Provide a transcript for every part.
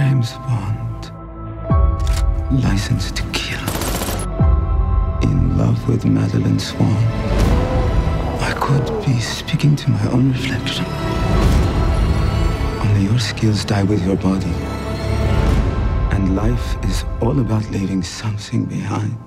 James Bond, licensed to kill, in love with Madeline Swan. I could be speaking to my own reflection. Only your skills die with your body. And life is all about leaving something behind.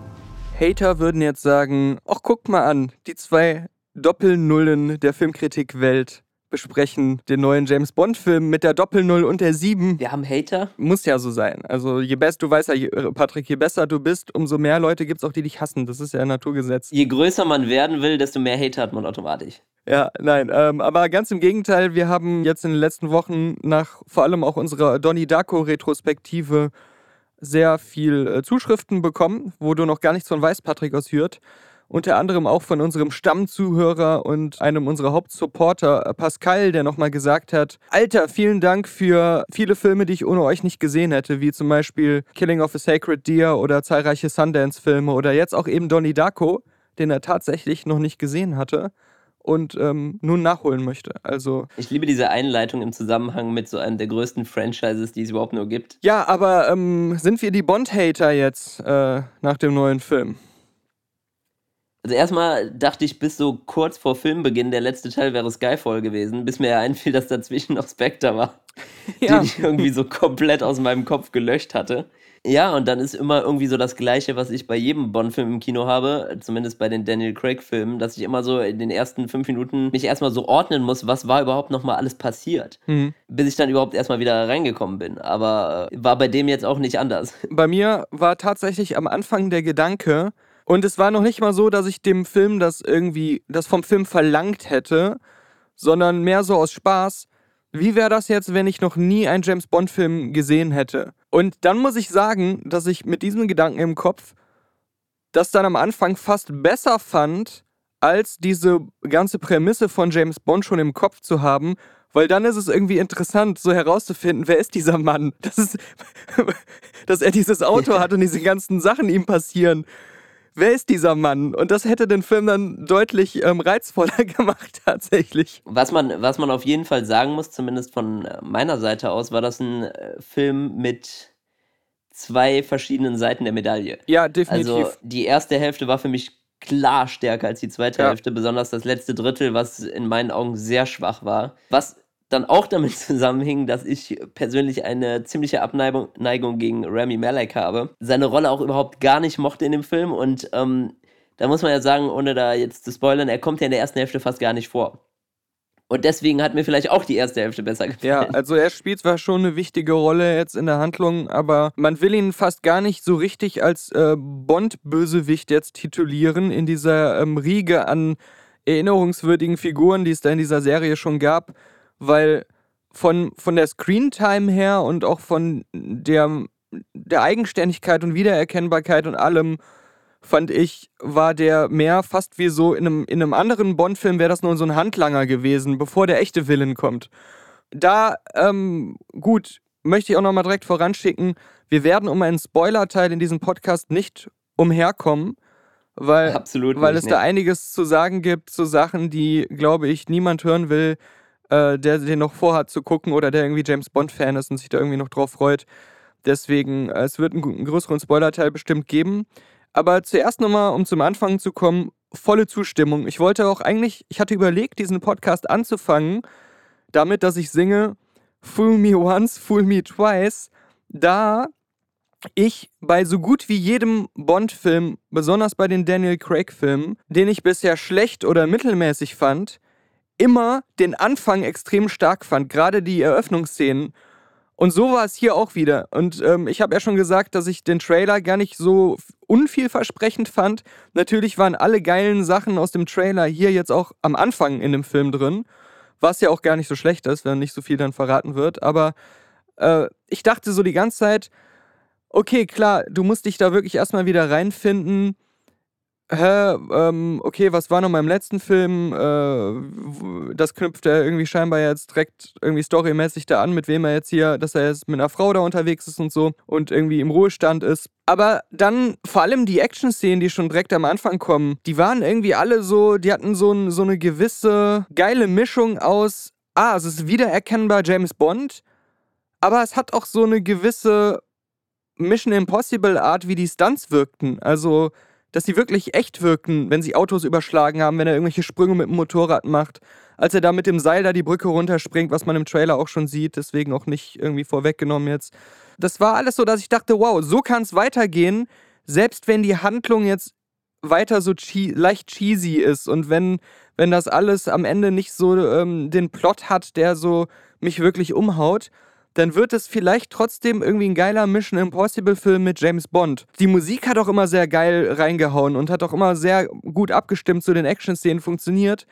Hater würden jetzt sagen, ach guck mal an, die zwei Doppelnullen der Filmkritikwelt besprechen den neuen James Bond-Film mit der Doppelnull und der Sieben. Wir haben Hater. Muss ja so sein. Also je besser, du weißt ja, Patrick, je besser du bist, umso mehr Leute gibt es auch, die dich hassen. Das ist ja ein Naturgesetz. Je größer man werden will, desto mehr Hater hat man automatisch. Ja, nein, ähm, aber ganz im Gegenteil, wir haben jetzt in den letzten Wochen nach vor allem auch unserer Donnie Darko-Retrospektive sehr viel äh, Zuschriften bekommen, wo du noch gar nichts von weißt, Patrick aus Hürth unter anderem auch von unserem Stammzuhörer und einem unserer Hauptsupporter, äh, Pascal, der nochmal gesagt hat, Alter, vielen Dank für viele Filme, die ich ohne euch nicht gesehen hätte, wie zum Beispiel Killing of a Sacred Deer oder zahlreiche Sundance-Filme oder jetzt auch eben Donnie Darko, den er tatsächlich noch nicht gesehen hatte und ähm, nun nachholen möchte. Also ich liebe diese Einleitung im Zusammenhang mit so einem der größten Franchises, die es überhaupt nur gibt. Ja, aber ähm, sind wir die Bond-Hater jetzt äh, nach dem neuen Film? Also erstmal dachte ich bis so kurz vor Filmbeginn, der letzte Teil wäre Skyfall gewesen, bis mir ja einfiel, dass dazwischen noch Spectre war, ja. den ich irgendwie so komplett aus meinem Kopf gelöscht hatte. Ja, und dann ist immer irgendwie so das Gleiche, was ich bei jedem Bond-Film im Kino habe, zumindest bei den Daniel Craig-Filmen, dass ich immer so in den ersten fünf Minuten mich erstmal so ordnen muss, was war überhaupt nochmal alles passiert, mhm. bis ich dann überhaupt erstmal wieder reingekommen bin. Aber äh, war bei dem jetzt auch nicht anders. Bei mir war tatsächlich am Anfang der Gedanke, und es war noch nicht mal so, dass ich dem Film das irgendwie, das vom Film verlangt hätte, sondern mehr so aus Spaß. Wie wäre das jetzt, wenn ich noch nie einen James Bond-Film gesehen hätte? Und dann muss ich sagen, dass ich mit diesem Gedanken im Kopf das dann am Anfang fast besser fand, als diese ganze Prämisse von James Bond schon im Kopf zu haben, weil dann ist es irgendwie interessant, so herauszufinden, wer ist dieser Mann? Das ist, dass er dieses Auto hat und diese ganzen Sachen ihm passieren wer ist dieser Mann? Und das hätte den Film dann deutlich ähm, reizvoller gemacht, tatsächlich. Was man, was man auf jeden Fall sagen muss, zumindest von äh, meiner Seite aus, war das ein äh, Film mit zwei verschiedenen Seiten der Medaille. Ja, definitiv. Also die erste Hälfte war für mich klar stärker als die zweite ja. Hälfte, besonders das letzte Drittel, was in meinen Augen sehr schwach war. Was dann auch damit zusammenhing, dass ich persönlich eine ziemliche Abneigung gegen Rami Malek habe. Seine Rolle auch überhaupt gar nicht mochte in dem Film und ähm, da muss man ja sagen, ohne da jetzt zu spoilern, er kommt ja in der ersten Hälfte fast gar nicht vor. Und deswegen hat mir vielleicht auch die erste Hälfte besser gefallen. Ja, also er spielt zwar schon eine wichtige Rolle jetzt in der Handlung, aber man will ihn fast gar nicht so richtig als äh, Bond-Bösewicht jetzt titulieren in dieser ähm, Riege an erinnerungswürdigen Figuren, die es da in dieser Serie schon gab weil von, von der Screentime her und auch von der, der Eigenständigkeit und Wiedererkennbarkeit und allem fand ich, war der mehr fast wie so in einem, in einem anderen Bond-Film wäre das nur so ein Handlanger gewesen, bevor der echte Villain kommt. Da, ähm, gut, möchte ich auch nochmal direkt voranschicken, wir werden um einen Spoiler-Teil in diesem Podcast nicht umherkommen, weil, Absolut weil nicht, es ne. da einiges zu sagen gibt, zu Sachen, die, glaube ich, niemand hören will, äh, der den noch vorhat zu gucken oder der irgendwie James Bond-Fan ist und sich da irgendwie noch drauf freut. Deswegen, äh, es wird einen, einen größeren Spoiler-Teil bestimmt geben. Aber zuerst nochmal, um zum Anfang zu kommen, volle Zustimmung. Ich wollte auch eigentlich, ich hatte überlegt, diesen Podcast anzufangen, damit, dass ich singe Fool Me Once, Fool Me Twice, da ich bei so gut wie jedem Bond-Film, besonders bei den Daniel Craig-Filmen, den ich bisher schlecht oder mittelmäßig fand, immer den Anfang extrem stark fand, gerade die Eröffnungsszenen. Und so war es hier auch wieder. Und ähm, ich habe ja schon gesagt, dass ich den Trailer gar nicht so unvielversprechend fand. Natürlich waren alle geilen Sachen aus dem Trailer hier jetzt auch am Anfang in dem Film drin. Was ja auch gar nicht so schlecht ist, wenn nicht so viel dann verraten wird. Aber äh, ich dachte so die ganze Zeit, okay, klar, du musst dich da wirklich erstmal wieder reinfinden hä, ähm, okay, was war noch beim letzten Film? Äh, das knüpft er irgendwie scheinbar jetzt direkt irgendwie storymäßig da an, mit wem er jetzt hier, dass er jetzt mit einer Frau da unterwegs ist und so und irgendwie im Ruhestand ist. Aber dann vor allem die Action-Szenen, die schon direkt am Anfang kommen, die waren irgendwie alle so, die hatten so, ein, so eine gewisse geile Mischung aus, ah, es ist wiedererkennbar James Bond, aber es hat auch so eine gewisse Mission Impossible Art, wie die Stunts wirkten. Also, dass sie wirklich echt wirkten, wenn sie Autos überschlagen haben, wenn er irgendwelche Sprünge mit dem Motorrad macht. Als er da mit dem Seil da die Brücke runterspringt, was man im Trailer auch schon sieht, deswegen auch nicht irgendwie vorweggenommen jetzt. Das war alles so, dass ich dachte, wow, so kann es weitergehen, selbst wenn die Handlung jetzt weiter so chee leicht cheesy ist und wenn, wenn das alles am Ende nicht so ähm, den Plot hat, der so mich wirklich umhaut, dann wird es vielleicht trotzdem irgendwie ein geiler Mission Impossible Film mit James Bond. Die Musik hat auch immer sehr geil reingehauen und hat auch immer sehr gut abgestimmt zu den Action-Szenen funktioniert.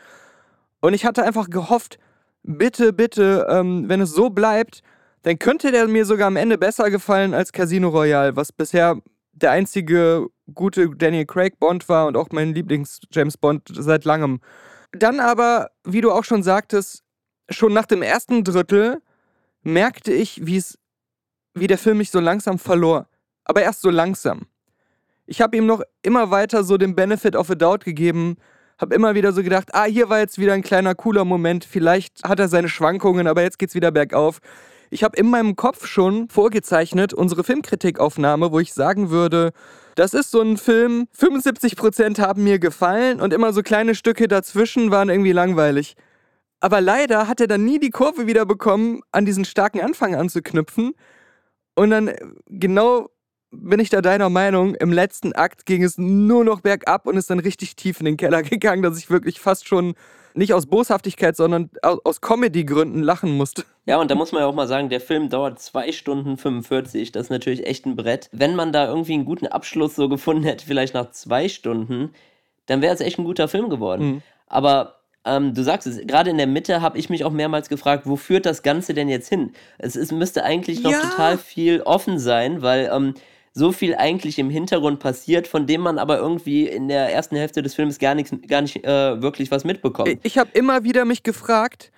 Und ich hatte einfach gehofft, bitte, bitte, ähm, wenn es so bleibt, dann könnte der mir sogar am Ende besser gefallen als Casino Royale, was bisher der einzige gute Daniel Craig Bond war und auch mein Lieblings-James Bond seit langem. Dann aber, wie du auch schon sagtest, schon nach dem ersten Drittel merkte ich, wie es, wie der Film mich so langsam verlor. Aber erst so langsam. Ich habe ihm noch immer weiter so den Benefit of a Doubt gegeben, habe immer wieder so gedacht, ah, hier war jetzt wieder ein kleiner cooler Moment, vielleicht hat er seine Schwankungen, aber jetzt geht's wieder bergauf. Ich habe in meinem Kopf schon vorgezeichnet unsere Filmkritikaufnahme, wo ich sagen würde, das ist so ein Film, 75% haben mir gefallen und immer so kleine Stücke dazwischen waren irgendwie langweilig. Aber leider hat er dann nie die Kurve wieder bekommen, an diesen starken Anfang anzuknüpfen. Und dann genau bin ich da deiner Meinung, im letzten Akt ging es nur noch bergab und ist dann richtig tief in den Keller gegangen, dass ich wirklich fast schon nicht aus Boshaftigkeit, sondern aus Comedy-Gründen lachen musste. Ja, und da muss man ja auch mal sagen, der Film dauert 2 Stunden 45. Das ist natürlich echt ein Brett. Wenn man da irgendwie einen guten Abschluss so gefunden hätte, vielleicht nach zwei Stunden, dann wäre es echt ein guter Film geworden. Mhm. Aber ähm, du sagst es, gerade in der Mitte habe ich mich auch mehrmals gefragt, wo führt das Ganze denn jetzt hin? Es ist, müsste eigentlich noch ja. total viel offen sein, weil ähm, so viel eigentlich im Hintergrund passiert, von dem man aber irgendwie in der ersten Hälfte des Films gar, nichts, gar nicht äh, wirklich was mitbekommt. Ich habe immer wieder mich gefragt,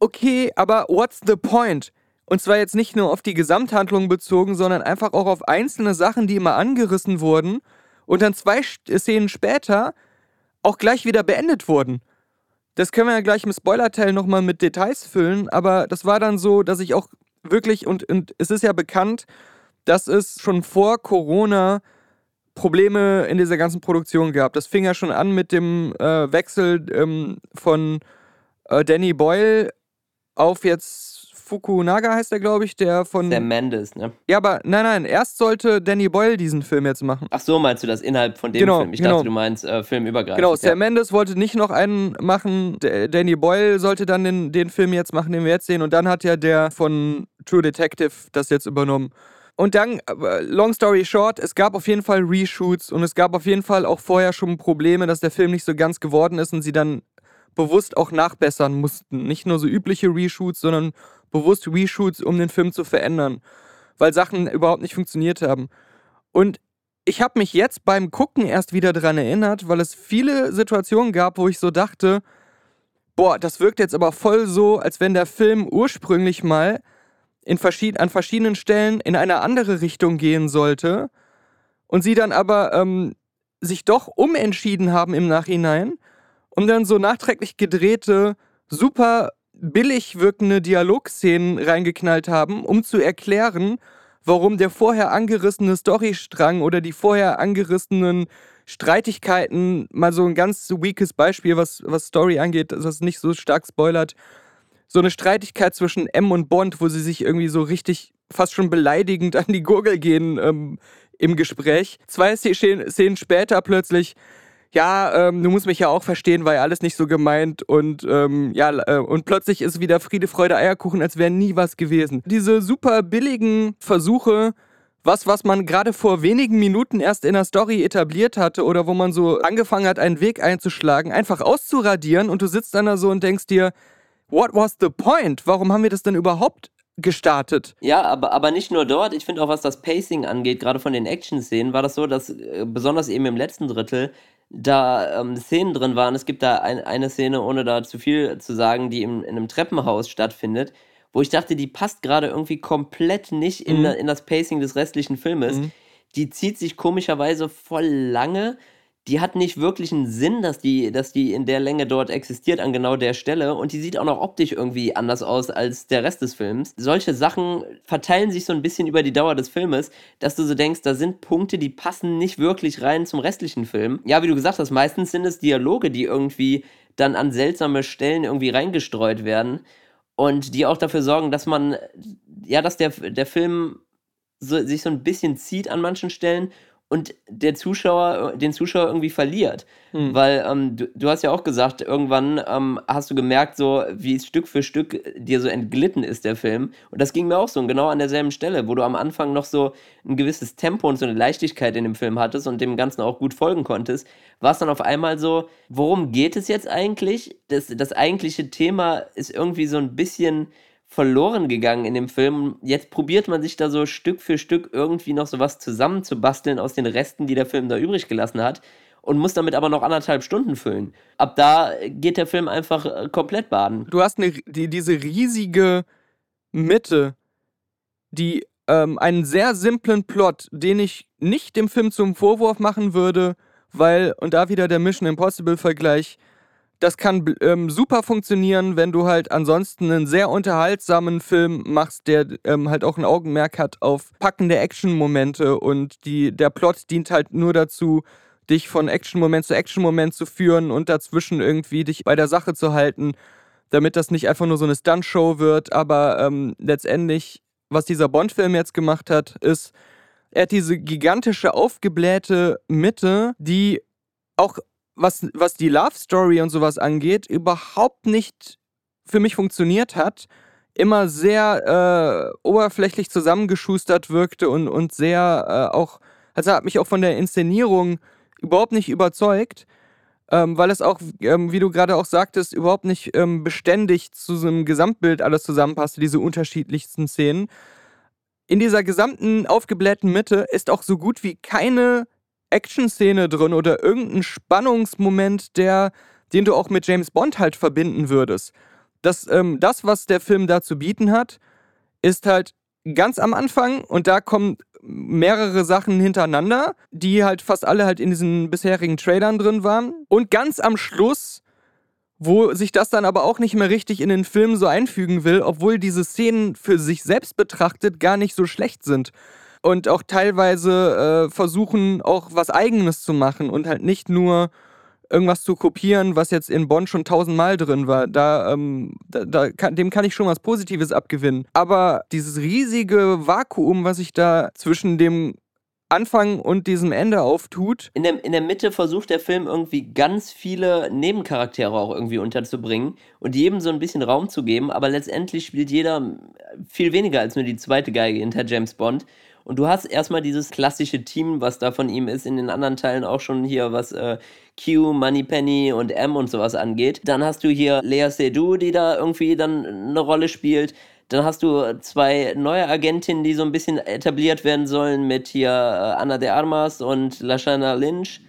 okay, aber what's the point? Und zwar jetzt nicht nur auf die Gesamthandlung bezogen, sondern einfach auch auf einzelne Sachen, die immer angerissen wurden und dann zwei Szenen später auch gleich wieder beendet wurden. Das können wir ja gleich im Spoiler-Teil nochmal mit Details füllen, aber das war dann so, dass ich auch wirklich, und, und es ist ja bekannt, dass es schon vor Corona Probleme in dieser ganzen Produktion gab. Das fing ja schon an mit dem äh, Wechsel ähm, von äh, Danny Boyle auf jetzt Fukunaga heißt er, glaube ich, der von. Sam Mendes, ne? Ja, aber nein, nein, erst sollte Danny Boyle diesen Film jetzt machen. Ach so, meinst du das innerhalb von dem genau, Film? Ich genau. dachte, du meinst äh, filmübergreifend. Genau, Sam ja. Mendes wollte nicht noch einen machen. D Danny Boyle sollte dann den, den Film jetzt machen, den wir jetzt sehen. Und dann hat ja der von True Detective das jetzt übernommen. Und dann, long story short, es gab auf jeden Fall Reshoots und es gab auf jeden Fall auch vorher schon Probleme, dass der Film nicht so ganz geworden ist und sie dann bewusst auch nachbessern mussten. Nicht nur so übliche Reshoots, sondern bewusst Reshoots, um den Film zu verändern, weil Sachen überhaupt nicht funktioniert haben. Und ich habe mich jetzt beim Gucken erst wieder daran erinnert, weil es viele Situationen gab, wo ich so dachte, boah, das wirkt jetzt aber voll so, als wenn der Film ursprünglich mal in verschied an verschiedenen Stellen in eine andere Richtung gehen sollte und sie dann aber ähm, sich doch umentschieden haben im Nachhinein und dann so nachträglich gedrehte, super billig wirkende Dialogszenen reingeknallt haben, um zu erklären, warum der vorher angerissene Storystrang oder die vorher angerissenen Streitigkeiten, mal so ein ganz weakes Beispiel, was, was Story angeht, das nicht so stark spoilert, so eine Streitigkeit zwischen M und Bond, wo sie sich irgendwie so richtig fast schon beleidigend an die Gurgel gehen ähm, im Gespräch. Zwei Szenen später plötzlich, ja, ähm, du musst mich ja auch verstehen, war ja alles nicht so gemeint und ähm, ja, äh, und plötzlich ist wieder Friede, Freude, Eierkuchen, als wäre nie was gewesen. Diese super billigen Versuche, was, was man gerade vor wenigen Minuten erst in der Story etabliert hatte oder wo man so angefangen hat, einen Weg einzuschlagen, einfach auszuradieren und du sitzt dann da so und denkst dir, what was the point? Warum haben wir das denn überhaupt gestartet? Ja, aber, aber nicht nur dort. Ich finde auch, was das Pacing angeht, gerade von den Action-Szenen, war das so, dass äh, besonders eben im letzten Drittel da ähm, Szenen drin waren. Es gibt da ein, eine Szene, ohne da zu viel zu sagen, die im, in einem Treppenhaus stattfindet, wo ich dachte, die passt gerade irgendwie komplett nicht in, mhm. in das Pacing des restlichen Filmes. Mhm. Die zieht sich komischerweise voll lange die hat nicht wirklich einen Sinn, dass die, dass die in der Länge dort existiert, an genau der Stelle. Und die sieht auch noch optisch irgendwie anders aus als der Rest des Films. Solche Sachen verteilen sich so ein bisschen über die Dauer des Filmes, dass du so denkst, da sind Punkte, die passen nicht wirklich rein zum restlichen Film. Ja, wie du gesagt hast, meistens sind es Dialoge, die irgendwie dann an seltsame Stellen irgendwie reingestreut werden und die auch dafür sorgen, dass man, ja, dass der, der Film so, sich so ein bisschen zieht an manchen Stellen und der Zuschauer, den Zuschauer irgendwie verliert. Hm. Weil ähm, du, du hast ja auch gesagt, irgendwann ähm, hast du gemerkt, so wie es Stück für Stück dir so entglitten ist, der Film. Und das ging mir auch so, und genau an derselben Stelle, wo du am Anfang noch so ein gewisses Tempo und so eine Leichtigkeit in dem Film hattest und dem Ganzen auch gut folgen konntest, war es dann auf einmal so, worum geht es jetzt eigentlich? Das, das eigentliche Thema ist irgendwie so ein bisschen verloren gegangen in dem Film. Jetzt probiert man sich da so Stück für Stück irgendwie noch so was zusammenzubasteln aus den Resten, die der Film da übrig gelassen hat und muss damit aber noch anderthalb Stunden füllen. Ab da geht der Film einfach äh, komplett baden. Du hast eine, die, diese riesige Mitte, die ähm, einen sehr simplen Plot, den ich nicht dem Film zum Vorwurf machen würde, weil, und da wieder der Mission Impossible-Vergleich, das kann ähm, super funktionieren, wenn du halt ansonsten einen sehr unterhaltsamen Film machst, der ähm, halt auch ein Augenmerk hat auf packende Action-Momente und die, der Plot dient halt nur dazu, dich von Action-Moment zu Action-Moment zu führen und dazwischen irgendwie dich bei der Sache zu halten, damit das nicht einfach nur so eine Stunt-Show wird. Aber ähm, letztendlich, was dieser Bond-Film jetzt gemacht hat, ist, er hat diese gigantische, aufgeblähte Mitte, die auch was, was die Love Story und sowas angeht, überhaupt nicht für mich funktioniert hat, immer sehr äh, oberflächlich zusammengeschustert wirkte und, und sehr äh, auch, also hat mich auch von der Inszenierung überhaupt nicht überzeugt, ähm, weil es auch, ähm, wie du gerade auch sagtest, überhaupt nicht ähm, beständig zu so einem Gesamtbild alles zusammenpasste, diese unterschiedlichsten Szenen. In dieser gesamten aufgeblähten Mitte ist auch so gut wie keine Action-Szene drin oder irgendein Spannungsmoment, der, den du auch mit James Bond halt verbinden würdest. Das, ähm, das, was der Film da zu bieten hat, ist halt ganz am Anfang und da kommen mehrere Sachen hintereinander, die halt fast alle halt in diesen bisherigen Trailern drin waren. Und ganz am Schluss, wo sich das dann aber auch nicht mehr richtig in den Film so einfügen will, obwohl diese Szenen für sich selbst betrachtet gar nicht so schlecht sind und auch teilweise äh, versuchen, auch was Eigenes zu machen und halt nicht nur irgendwas zu kopieren, was jetzt in Bonn schon tausendmal drin war. Da, ähm, da, da kann, dem kann ich schon was Positives abgewinnen. Aber dieses riesige Vakuum, was sich da zwischen dem Anfang und diesem Ende auftut. In der, in der Mitte versucht der Film irgendwie ganz viele Nebencharaktere auch irgendwie unterzubringen und jedem so ein bisschen Raum zu geben, aber letztendlich spielt jeder viel weniger als nur die zweite Geige hinter James Bond und du hast erstmal dieses klassische Team, was da von ihm ist, in den anderen Teilen auch schon hier, was äh, Q, Moneypenny und M und sowas angeht. Dann hast du hier Lea Seydoux, die da irgendwie dann eine Rolle spielt. Dann hast du zwei neue Agentinnen, die so ein bisschen etabliert werden sollen mit hier äh, Anna de Armas und Lashana Lynch,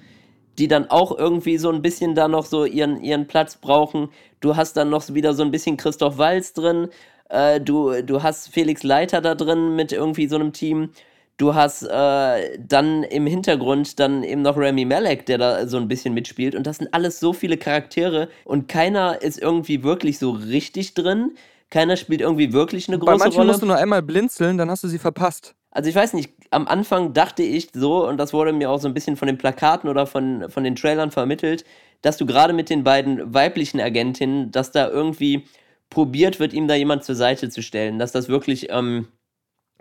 die dann auch irgendwie so ein bisschen da noch so ihren, ihren Platz brauchen. Du hast dann noch wieder so ein bisschen Christoph Walz drin. Äh, du, du hast Felix Leiter da drin mit irgendwie so einem Team. Du hast äh, dann im Hintergrund dann eben noch Remy Malek, der da so ein bisschen mitspielt. Und das sind alles so viele Charaktere und keiner ist irgendwie wirklich so richtig drin. Keiner spielt irgendwie wirklich eine große Rolle. Bei manchen Rolle. musst du nur einmal blinzeln, dann hast du sie verpasst. Also ich weiß nicht, am Anfang dachte ich so, und das wurde mir auch so ein bisschen von den Plakaten oder von, von den Trailern vermittelt, dass du gerade mit den beiden weiblichen Agentinnen, dass da irgendwie probiert wird, ihm da jemand zur Seite zu stellen, dass das wirklich ähm,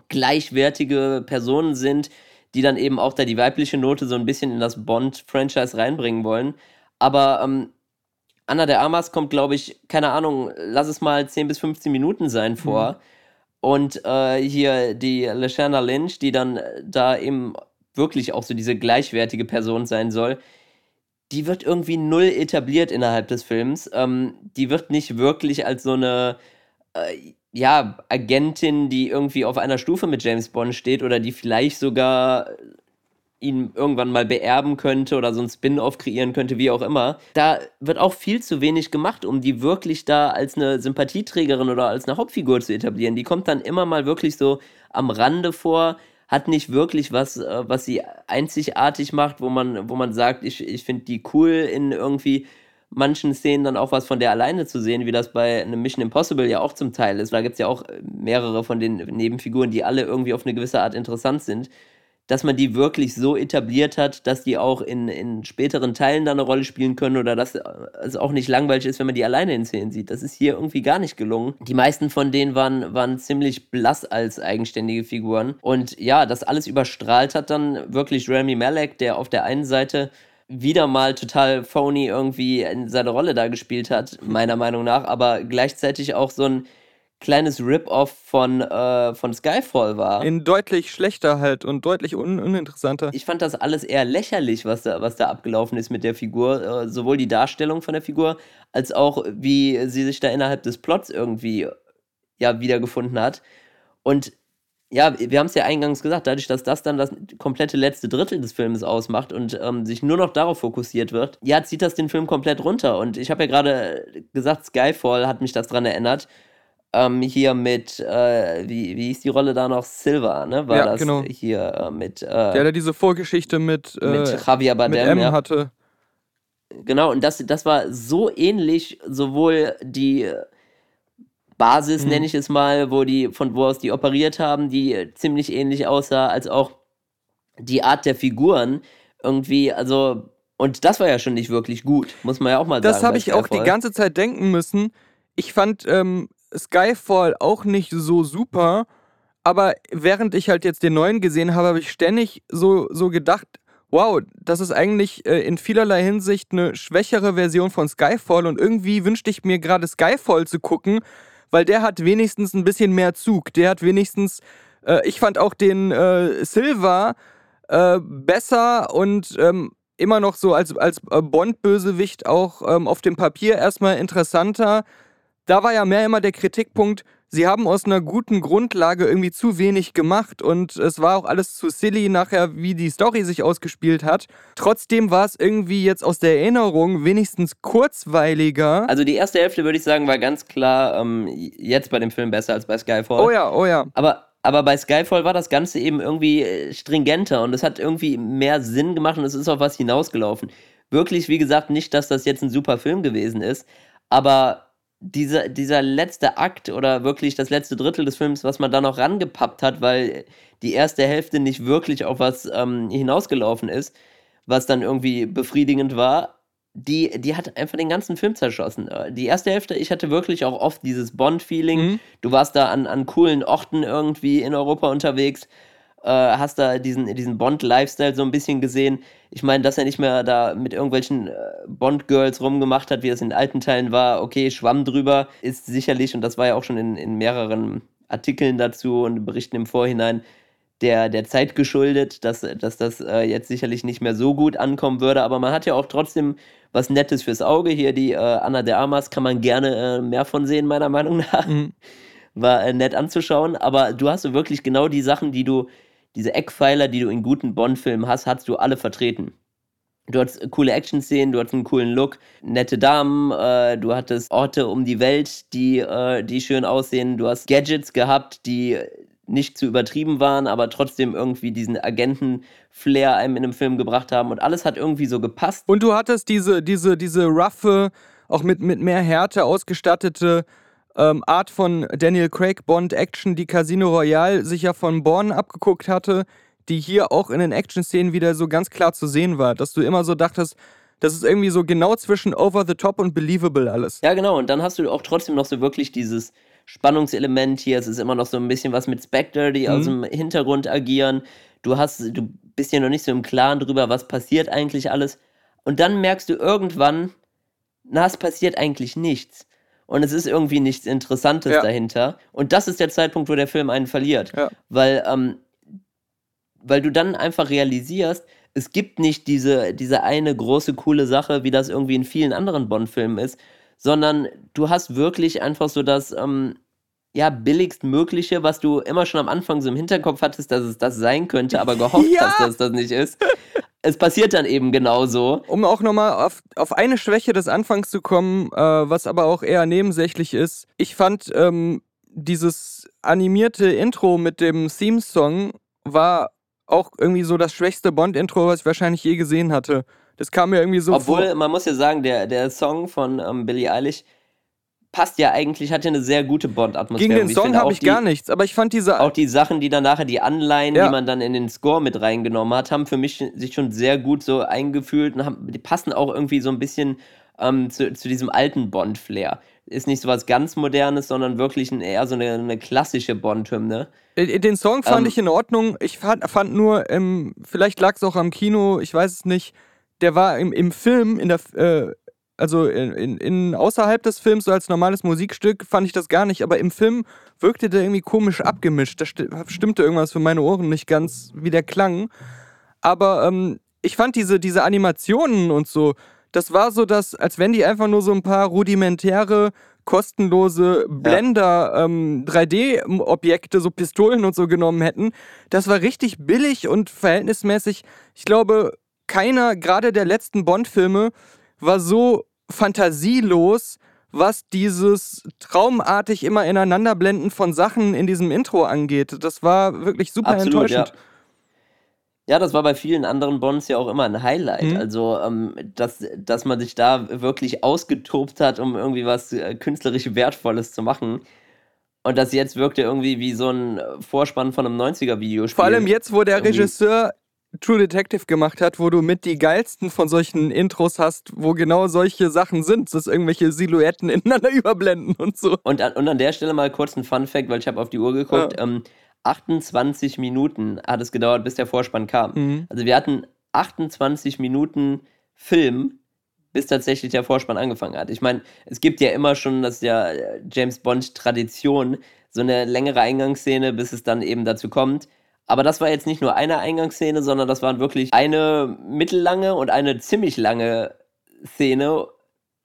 gleichwertige Personen sind, die dann eben auch da die weibliche Note so ein bisschen in das Bond-Franchise reinbringen wollen. Aber ähm, Anna der Armas kommt, glaube ich, keine Ahnung, lass es mal 10 bis 15 Minuten sein vor. Mhm. Und äh, hier die Lashana Lynch, die dann da eben wirklich auch so diese gleichwertige Person sein soll, die wird irgendwie null etabliert innerhalb des Films. Ähm, die wird nicht wirklich als so eine äh, ja, Agentin, die irgendwie auf einer Stufe mit James Bond steht oder die vielleicht sogar ihn irgendwann mal beerben könnte oder so ein Spin-off kreieren könnte, wie auch immer. Da wird auch viel zu wenig gemacht, um die wirklich da als eine Sympathieträgerin oder als eine Hauptfigur zu etablieren. Die kommt dann immer mal wirklich so am Rande vor, hat nicht wirklich was, äh, was sie einzigartig macht, wo man, wo man sagt, ich, ich finde die cool in irgendwie manchen Szenen dann auch was von der alleine zu sehen, wie das bei einem Mission Impossible ja auch zum Teil ist. Da gibt es ja auch mehrere von den Nebenfiguren, die alle irgendwie auf eine gewisse Art interessant sind dass man die wirklich so etabliert hat, dass die auch in, in späteren Teilen da eine Rolle spielen können oder dass es auch nicht langweilig ist, wenn man die alleine in Szenen sieht. Das ist hier irgendwie gar nicht gelungen. Die meisten von denen waren, waren ziemlich blass als eigenständige Figuren. Und ja, das alles überstrahlt hat dann wirklich Rami Malek, der auf der einen Seite wieder mal total phony irgendwie in seine Rolle da gespielt hat, meiner Meinung nach, aber gleichzeitig auch so ein kleines Rip-Off von, äh, von Skyfall war. In deutlich schlechter halt und deutlich un uninteressanter. Ich fand das alles eher lächerlich, was da, was da abgelaufen ist mit der Figur. Äh, sowohl die Darstellung von der Figur, als auch wie sie sich da innerhalb des Plots irgendwie ja, wiedergefunden hat. Und ja, wir haben es ja eingangs gesagt, dadurch, dass das dann das komplette letzte Drittel des Films ausmacht und ähm, sich nur noch darauf fokussiert wird, ja, zieht das den Film komplett runter. Und ich habe ja gerade gesagt, Skyfall hat mich das dran erinnert ähm, hier mit, äh, wie, wie hieß die Rolle da noch? Silva, ne? War ja, das genau. hier äh, mit. Äh, Der, der diese Vorgeschichte mit, äh, mit Javier Bardem mit M ja. hatte. Genau, und das, das war so ähnlich, sowohl die Basis, Mhm. nenne ich es mal, wo die, von wo aus die operiert haben, die ziemlich ähnlich aussah, als auch die Art der Figuren irgendwie, also, und das war ja schon nicht wirklich gut, muss man ja auch mal Das sagen. habe bei ich auch die ganze Zeit denken müssen. Ich fand ähm, Skyfall auch nicht so super, aber während ich halt jetzt den neuen gesehen habe, habe ich ständig so, so gedacht, wow, das ist eigentlich äh, in vielerlei Hinsicht eine schwächere Version von Skyfall und irgendwie wünschte ich mir gerade Skyfall zu gucken, weil der hat wenigstens ein bisschen mehr Zug. Der hat wenigstens, äh, ich fand auch den äh, Silver äh, besser und ähm, immer noch so als, als äh, Bond-Bösewicht auch ähm, auf dem Papier erstmal interessanter. Da war ja mehr immer der Kritikpunkt, sie haben aus einer guten Grundlage irgendwie zu wenig gemacht und es war auch alles zu silly nachher, wie die Story sich ausgespielt hat. Trotzdem war es irgendwie jetzt aus der Erinnerung wenigstens kurzweiliger. Also die erste Hälfte, würde ich sagen, war ganz klar ähm, jetzt bei dem Film besser als bei Skyfall. oh ja, oh ja. Aber, aber bei Skyfall war das Ganze eben irgendwie äh, stringenter und es hat irgendwie mehr Sinn gemacht und es ist auf was hinausgelaufen. Wirklich, wie gesagt, nicht, dass das jetzt ein super Film gewesen ist, aber dieser, dieser letzte Akt oder wirklich das letzte Drittel des Films, was man da noch rangepappt hat, weil die erste Hälfte nicht wirklich auf was ähm, hinausgelaufen ist, was dann irgendwie befriedigend war, die, die hat einfach den ganzen Film zerschossen. Äh, Die erste Hälfte, ich hatte wirklich auch oft dieses Bond-Feeling. Mhm. Du warst da an, an coolen Orten irgendwie in Europa unterwegs, äh, hast da diesen, diesen Bond-Lifestyle so ein bisschen gesehen. Ich meine, dass er nicht mehr da mit irgendwelchen äh, Bond-Girls rumgemacht hat, wie es in alten Teilen war, okay, Schwamm drüber, ist sicherlich, und das war ja auch schon in, in mehreren Artikeln dazu und Berichten im Vorhinein, der, der Zeit geschuldet, dass, dass das äh, jetzt sicherlich nicht mehr so gut ankommen würde. Aber man hat ja auch trotzdem was Nettes fürs Auge. Hier die äh, Anna de Armas kann man gerne äh, mehr von sehen, meiner Meinung nach. Mhm. War äh, nett anzuschauen. Aber du hast so wirklich genau die Sachen, die du, diese Eckpfeiler, die du in guten Bond-Filmen hast, hast du alle vertreten. Du hattest äh, coole Action-Szenen, du hattest einen coolen Look, nette Damen, äh, du hattest Orte um die Welt, die, äh, die schön aussehen, du hast Gadgets gehabt, die nicht zu übertrieben waren, aber trotzdem irgendwie diesen Agenten-Flair einem in einem Film gebracht haben und alles hat irgendwie so gepasst. Und du hattest diese, diese, diese roughe, auch mit, mit mehr Härte ausgestattete ähm, Art von Daniel Craig Bond Action, die Casino Royale sich ja von Bourne abgeguckt hatte, die hier auch in den Action-Szenen wieder so ganz klar zu sehen war. Dass du immer so dachtest, das ist irgendwie so genau zwischen over the top und believable alles. Ja, genau. Und dann hast du auch trotzdem noch so wirklich dieses Spannungselement hier. Es ist immer noch so ein bisschen was mit Spectre, die aus dem Hintergrund agieren. Du hast, du bist ja noch nicht so im Klaren drüber, was passiert eigentlich alles. Und dann merkst du irgendwann, na, es passiert eigentlich nichts. Und es ist irgendwie nichts Interessantes Ja. dahinter. Und das ist der Zeitpunkt, wo der Film einen verliert. Ja. Weil, ähm, weil du dann einfach realisierst, es gibt nicht diese, diese eine große, coole Sache, wie das irgendwie in vielen anderen Bond-Filmen ist, sondern du hast wirklich einfach so das, ähm, ja, billigst Mögliche, was du immer schon am Anfang so im Hinterkopf hattest, dass es das sein könnte, aber gehofft Ja. hast, dass das nicht ist. Es passiert dann eben genauso. Um auch nochmal auf, auf eine Schwäche des Anfangs zu kommen, äh, was aber auch eher nebensächlich ist. Ich fand ähm, dieses animierte Intro mit dem Theme-Song war auch irgendwie so das schwächste Bond-Intro, was ich wahrscheinlich je gesehen hatte. Das kam mir irgendwie so Obwohl, vor. man muss ja sagen, der, der Song von ähm, Billie Eilish passt ja eigentlich, hat ja eine sehr gute Bond-Atmosphäre. Gegen den Song habe ich die, gar nichts, aber ich fand diese. Auch die Sachen, die dann nachher, die Anleihen, ja. die man dann in den Score mit reingenommen hat, haben für mich sich schon sehr gut so eingefühlt und haben, die passen auch irgendwie so ein bisschen ähm, zu, zu diesem alten Bond-Flair. Ist nicht so was ganz Modernes, sondern wirklich ein, eher so eine, eine klassische Bond-Hymne. Äh, den Song fand ähm, ich in Ordnung. Ich fand, fand nur, ähm, vielleicht lag es auch am Kino, ich weiß es nicht. Der war im, im Film, in der, äh, also in, in, in, außerhalb des Films, so als normales Musikstück, fand ich das gar nicht, aber im Film wirkte der irgendwie komisch abgemischt. Da sti stimmte irgendwas für meine Ohren nicht ganz, wie der klang. Aber ähm, ich fand diese, diese Animationen und so, das war so, dass, als wenn die einfach nur so ein paar rudimentäre, kostenlose Blender ja. ähm, 3D-Objekte, so Pistolen und so genommen hätten. Das war richtig billig und verhältnismäßig, ich glaube, keiner, gerade der letzten Bond-Filme, war so fantasielos, was dieses traumartig immer ineinanderblenden von Sachen in diesem Intro angeht. Das war wirklich super Absolut, enttäuschend. Ja. Ja, das war bei vielen anderen Bonds ja auch immer ein Highlight. Mhm. Also, ähm, dass, dass man sich da wirklich ausgetobt hat, um irgendwie was äh, künstlerisch Wertvolles zu machen. Und das jetzt wirkte irgendwie wie so ein Vorspann von einem 90er-Videospiel. Vor allem jetzt, wo der irgendwie. Regisseur True Detective gemacht hat, wo du mit die geilsten von solchen Intros hast, wo genau solche Sachen sind, dass irgendwelche Silhouetten ineinander überblenden und so. Und an, und an der Stelle mal kurz ein Fun Fact, weil ich habe auf die Uhr geguckt. Ja. Ähm, 28 Minuten hat es gedauert, bis der Vorspann kam. Mhm. Also wir hatten 28 Minuten Film, bis tatsächlich der Vorspann angefangen hat. Ich meine, es gibt ja immer schon, das ist ja äh, James Bond Tradition, so eine längere Eingangsszene, bis es dann eben dazu kommt. Aber das war jetzt nicht nur eine Eingangsszene, sondern das waren wirklich eine mittellange und eine ziemlich lange Szene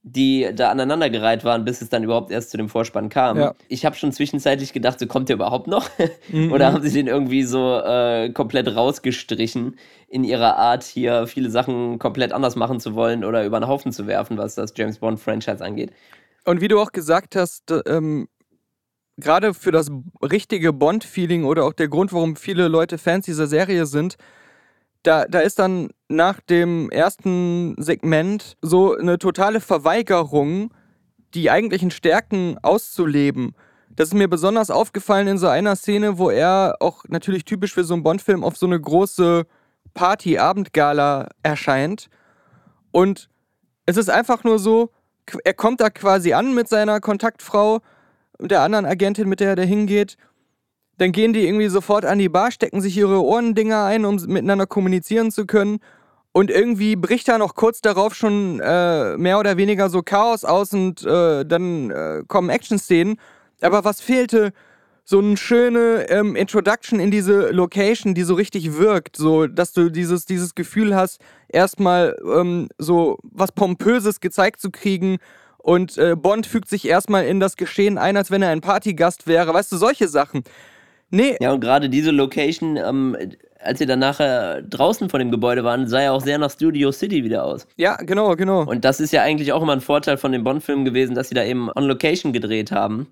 die da aneinandergereiht waren, bis es dann überhaupt erst zu dem Vorspann kam. Ja. Ich habe schon zwischenzeitlich gedacht, so kommt der überhaupt noch? Mhm. Oder haben sie den irgendwie so äh, komplett rausgestrichen in ihrer Art, hier viele Sachen komplett anders machen zu wollen oder über den Haufen zu werfen, was das James Bond-Franchise angeht. Und wie du auch gesagt hast, ähm, gerade für das richtige Bond-Feeling oder auch der Grund, warum viele Leute Fans dieser Serie sind, da, da ist dann nach dem ersten Segment so eine totale Verweigerung, die eigentlichen Stärken auszuleben. Das ist mir besonders aufgefallen in so einer Szene, wo er auch natürlich typisch für so einen Bond-Film auf so eine große Party-Abendgala erscheint. Und es ist einfach nur so, er kommt da quasi an mit seiner Kontaktfrau, der anderen Agentin, mit der er da hingeht. Dann gehen die irgendwie sofort an die Bar, stecken sich ihre Ohrendinger ein, um miteinander kommunizieren zu können. Und irgendwie bricht da noch kurz darauf schon äh, mehr oder weniger so Chaos aus und äh, dann äh, kommen Action-Szenen. Aber was fehlte? So eine schöne ähm, Introduction in diese Location, die so richtig wirkt, so dass du dieses, dieses Gefühl hast, erstmal ähm, so was Pompöses gezeigt zu kriegen und äh, Bond fügt sich erstmal in das Geschehen ein, als wenn er ein Partygast wäre. Weißt du, solche Sachen. Nee. Ja, und gerade diese Location, ähm, als sie dann nachher draußen von dem Gebäude waren, sah ja auch sehr nach Studio City wieder aus. Ja, genau, genau. Und das ist ja eigentlich auch immer ein Vorteil von den Bond-Filmen gewesen, dass sie da eben on Location gedreht haben.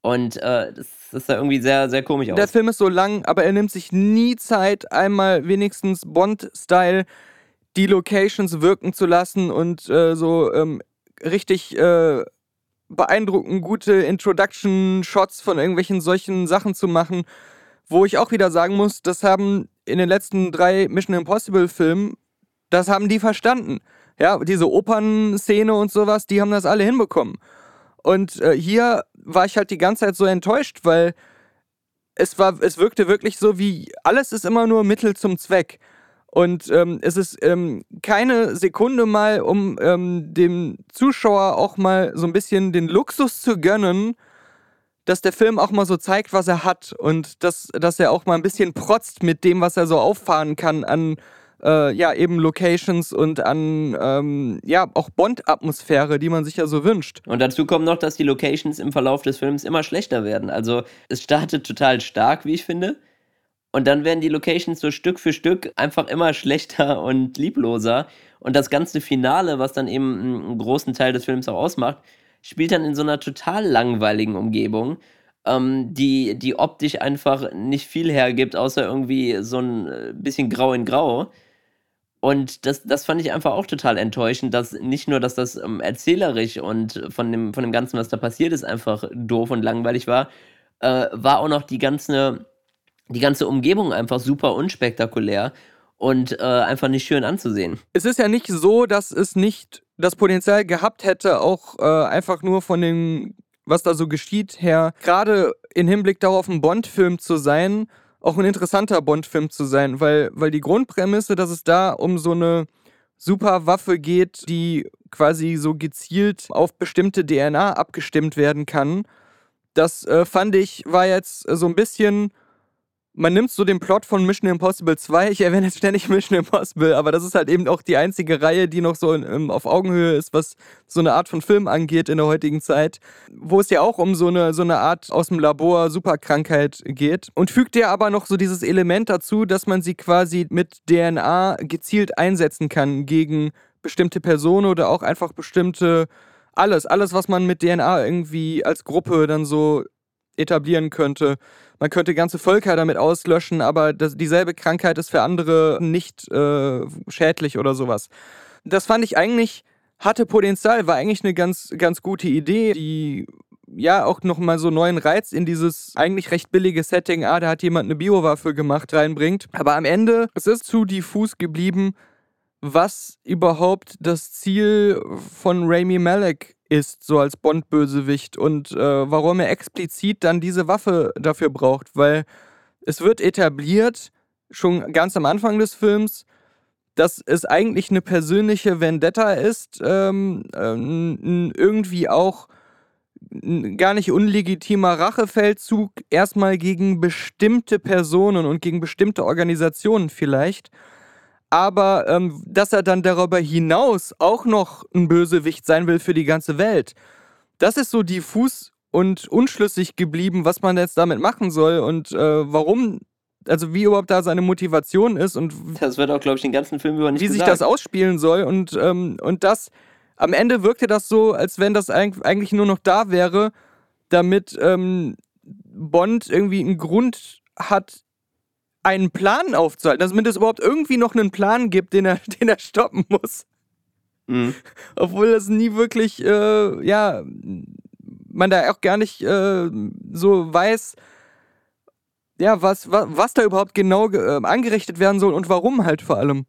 Und äh, das, das sah irgendwie sehr, sehr komisch aus. Der Film ist so lang, aber er nimmt sich nie Zeit, einmal wenigstens Bond-Style die Locations wirken zu lassen und äh, so ähm, richtig äh, beeindruckend gute Introduction-Shots von irgendwelchen solchen Sachen zu machen, wo ich auch wieder sagen muss, das haben in den letzten drei Mission Impossible-Filmen, das haben die verstanden. Ja, diese Opernszene und sowas, die haben das alle hinbekommen. Und äh, hier war ich halt die ganze Zeit so enttäuscht, weil es war, es wirkte wirklich so wie, alles ist immer nur Mittel zum Zweck. Und ähm, es ist ähm, keine Sekunde mal, um ähm, dem Zuschauer auch mal so ein bisschen den Luxus zu gönnen, dass der Film auch mal so zeigt, was er hat und dass, dass er auch mal ein bisschen protzt mit dem, was er so auffahren kann an äh, ja eben Locations und an ähm, ja auch Bond-Atmosphäre, die man sich ja so wünscht. Und dazu kommt noch, dass die Locations im Verlauf des Films immer schlechter werden. Also es startet total stark, wie ich finde. Und dann werden die Locations so Stück für Stück einfach immer schlechter und liebloser. Und das ganze Finale, was dann eben einen großen Teil des Films auch ausmacht, spielt dann in so einer total langweiligen Umgebung. ähm, die, die optisch einfach nicht viel hergibt, außer irgendwie so ein äh, bisschen grau in grau. Und das, das fand ich einfach auch total enttäuschend, dass nicht nur, dass das ähm, erzählerisch und von dem, von dem Ganzen, was da passiert ist, einfach doof und langweilig war, äh, war auch noch die ganze, die ganze Umgebung einfach super unspektakulär und äh, einfach nicht schön anzusehen. Es ist ja nicht so, dass es nicht das Potenzial gehabt hätte, auch äh, einfach nur von dem, was da so geschieht, her, gerade im Hinblick darauf, ein Bond-Film zu sein, auch ein interessanter Bond-Film zu sein, weil, weil die Grundprämisse, dass es da um so eine super Waffe geht, die quasi so gezielt auf bestimmte DNA abgestimmt werden kann, das äh, fand ich, war jetzt so ein bisschen man nimmt so den Plot von Mission Impossible 2, ich erwähne jetzt ständig Mission Impossible, aber das ist halt eben auch die einzige Reihe, die noch so in, in, auf Augenhöhe ist, was so eine Art von Film angeht in der heutigen Zeit, wo es ja auch um so eine, so eine Art aus dem Labor Superkrankheit geht. Und fügt ja aber noch so dieses Element dazu, dass man sie quasi mit DNA gezielt einsetzen kann gegen bestimmte Personen oder auch einfach bestimmte alles, alles, was man mit DNA irgendwie als Gruppe dann so etablieren könnte. Man könnte ganze Völker damit auslöschen, aber das, dieselbe Krankheit ist für andere nicht äh, schädlich oder sowas. Das fand ich eigentlich, hatte Potenzial, war eigentlich eine ganz, ganz gute Idee, die ja auch nochmal so neuen Reiz in dieses eigentlich recht billige Setting, ah, da hat jemand eine Biowaffe gemacht, reinbringt. Aber am Ende, es ist zu diffus geblieben, was überhaupt das Ziel von Rami Malek ist, so als Bond-Bösewicht und äh, warum er explizit dann diese Waffe dafür braucht, weil es wird etabliert, schon ganz am Anfang des Films, dass es eigentlich eine persönliche Vendetta ist, ähm, äh, irgendwie auch gar nicht unlegitimer Rachefeldzug, erstmal gegen bestimmte Personen und gegen bestimmte Organisationen vielleicht aber ähm, dass er dann darüber hinaus auch noch ein Bösewicht sein will für die ganze Welt. Das ist so diffus und unschlüssig geblieben, was man jetzt damit machen soll und äh, warum, also wie überhaupt da seine Motivation ist und das wird auch, glaube ich, den ganzen Film über nicht wie gesagt. sich das ausspielen soll und, ähm, und das am Ende wirkte das so, als wenn das eigentlich nur noch da wäre, damit ähm, Bond irgendwie einen Grund hat, einen Plan aufzuhalten, dass es überhaupt irgendwie noch einen Plan gibt, den er, den er stoppen muss. Mhm. Obwohl das nie wirklich, äh, ja, man da auch gar nicht äh, so weiß, ja, was, was, was da überhaupt genau äh, angerichtet werden soll und warum halt vor allem.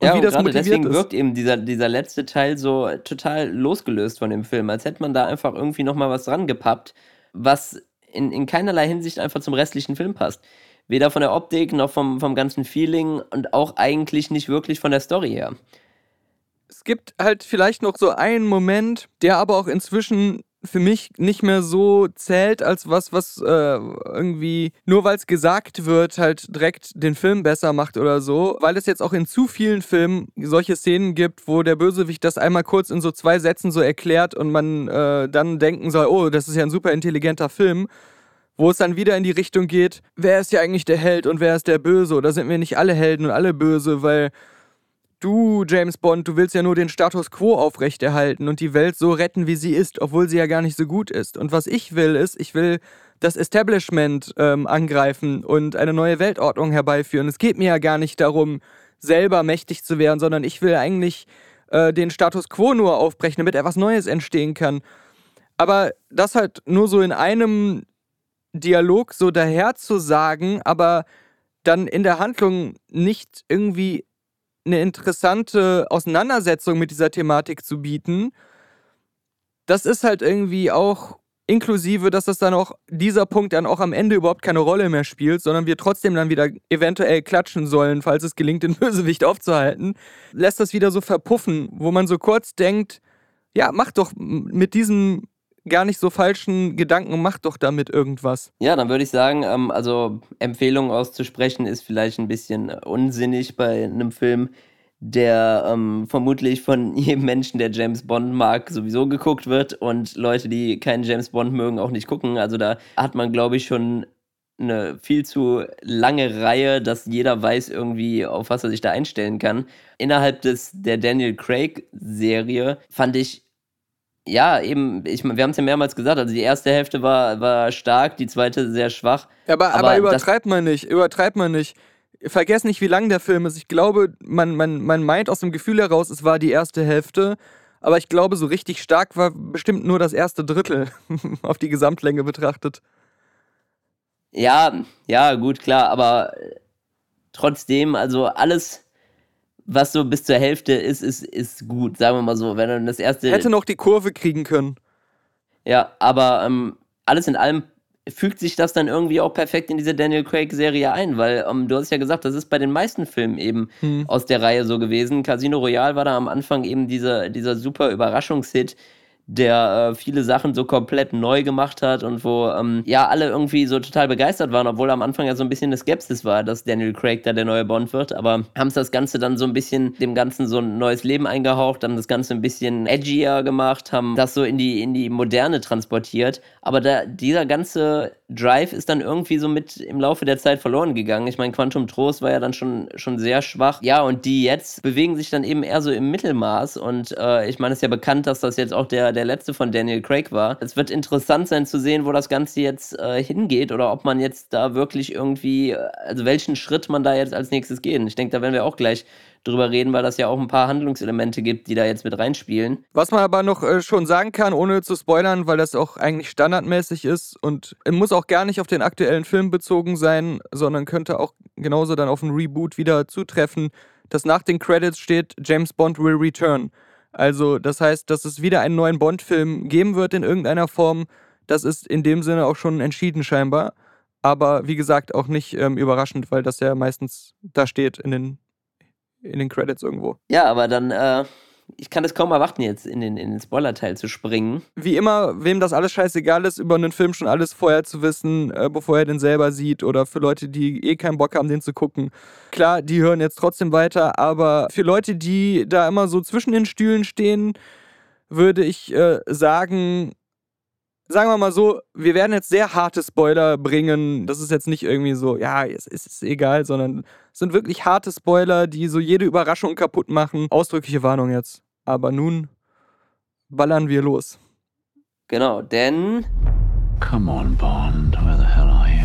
Und ja, wie das gerade deswegen ist. wirkt eben dieser, dieser letzte Teil so total losgelöst von dem Film, als hätte man da einfach irgendwie nochmal was dran gepappt, was in, in keinerlei Hinsicht einfach zum restlichen Film passt. Weder von der Optik noch vom, vom ganzen Feeling und auch eigentlich nicht wirklich von der Story her. Es gibt halt vielleicht noch so einen Moment, der aber auch inzwischen für mich nicht mehr so zählt als was, was äh, irgendwie nur weil es gesagt wird, halt direkt den Film besser macht oder so, weil es jetzt auch in zu vielen Filmen solche Szenen gibt, wo der Bösewicht das einmal kurz in so zwei Sätzen so erklärt und man äh, dann denken soll, oh, das ist ja ein super intelligenter Film wo es dann wieder in die Richtung geht, wer ist ja eigentlich der Held und wer ist der Böse? Oder sind wir nicht alle Helden und alle böse, weil du, James Bond, du willst ja nur den Status quo aufrechterhalten und die Welt so retten, wie sie ist, obwohl sie ja gar nicht so gut ist. Und was ich will, ist, ich will das Establishment ähm, angreifen und eine neue Weltordnung herbeiführen. Es geht mir ja gar nicht darum, selber mächtig zu werden, sondern ich will eigentlich äh, den Status quo nur aufbrechen, damit etwas Neues entstehen kann. Aber das halt nur so in einem Dialog so daher zu sagen, aber dann in der Handlung nicht irgendwie eine interessante Auseinandersetzung mit dieser Thematik zu bieten, das ist halt irgendwie auch inklusive, dass das dann auch dieser Punkt dann auch am Ende überhaupt keine Rolle mehr spielt, sondern wir trotzdem dann wieder eventuell klatschen sollen, falls es gelingt, den Bösewicht aufzuhalten, lässt das wieder so verpuffen, wo man so kurz denkt, ja, mach doch mit diesem gar nicht so falschen Gedanken, mach doch damit irgendwas. Ja, dann würde ich sagen, ähm, also Empfehlungen auszusprechen ist vielleicht ein bisschen unsinnig bei einem Film, der ähm, vermutlich von jedem Menschen, der James Bond mag, sowieso geguckt wird und Leute, die keinen James Bond mögen, auch nicht gucken. Also da hat man, glaube ich, schon eine viel zu lange Reihe, dass jeder weiß irgendwie, auf was er sich da einstellen kann. Innerhalb des, der Daniel Craig-Serie fand ich ja, eben, ich, wir haben es ja mehrmals gesagt, also die erste Hälfte war, war stark, die zweite sehr schwach. Aber, aber, aber übertreibt man nicht, übertreibt man nicht. Vergesst nicht, wie lang der Film ist. Ich glaube, man, man, man meint aus dem Gefühl heraus, es war die erste Hälfte. Aber ich glaube, so richtig stark war bestimmt nur das erste Drittel auf die Gesamtlänge betrachtet. Ja, ja, gut, klar, aber trotzdem, also alles, was so bis zur Hälfte ist, ist, ist gut, sagen wir mal so. Wenn dann das erste. Hätte noch die Kurve kriegen können. Ja, aber ähm, alles in allem fügt sich das dann irgendwie auch perfekt in diese Daniel Craig-Serie ein, weil ähm, du hast ja gesagt, das ist bei den meisten Filmen eben hm. aus der Reihe so gewesen. Casino Royale war da am Anfang eben dieser, dieser super Überraschungshit, der äh, viele Sachen so komplett neu gemacht hat und wo ähm, ja alle irgendwie so total begeistert waren, obwohl am Anfang ja so ein bisschen eine Skepsis war, dass Daniel Craig da der neue Bond wird, aber haben es das Ganze dann so ein bisschen dem Ganzen so ein neues Leben eingehaucht, haben das Ganze ein bisschen edgier gemacht, haben das so in die, in die Moderne transportiert, aber da, dieser ganze Drive ist dann irgendwie so mit im Laufe der Zeit verloren gegangen. Ich meine, Quantum Trost war ja dann schon, schon sehr schwach. Ja, und die jetzt bewegen sich dann eben eher so im Mittelmaß. Und äh, ich meine, es ist ja bekannt, dass das jetzt auch der, der letzte von Daniel Craig war. Es wird interessant sein zu sehen, wo das Ganze jetzt äh, hingeht oder ob man jetzt da wirklich irgendwie, also welchen Schritt man da jetzt als nächstes gehen. Ich denke, da werden wir auch gleich drüber reden, weil das ja auch ein paar Handlungselemente gibt, die da jetzt mit reinspielen. Was man aber noch äh, schon sagen kann, ohne zu spoilern, weil das auch eigentlich standardmäßig ist und muss auch gar nicht auf den aktuellen Film bezogen sein, sondern könnte auch genauso dann auf ein Reboot wieder zutreffen, dass nach den Credits steht, James Bond will return. Also das heißt, dass es wieder einen neuen Bond-Film geben wird in irgendeiner Form. Das ist in dem Sinne auch schon entschieden scheinbar. Aber wie gesagt, auch nicht ähm, überraschend, weil das ja meistens da steht in den in den Credits irgendwo. Ja, aber dann, äh, ich kann es kaum erwarten, jetzt in den, in den Spoiler-Teil zu springen. Wie immer, wem das alles scheißegal ist, über einen Film schon alles vorher zu wissen, äh, bevor er den selber sieht oder für Leute, die eh keinen Bock haben, den zu gucken. Klar, die hören jetzt trotzdem weiter, aber für Leute, die da immer so zwischen den Stühlen stehen, würde ich äh, sagen, sagen wir mal so, wir werden jetzt sehr harte Spoiler bringen. Das ist jetzt nicht irgendwie so, ja, es ist egal, sondern sind wirklich harte Spoiler, die so jede Überraschung kaputt machen. Ausdrückliche Warnung jetzt. Aber nun ballern wir los. Genau, denn. Come on, Bond, where the hell are you?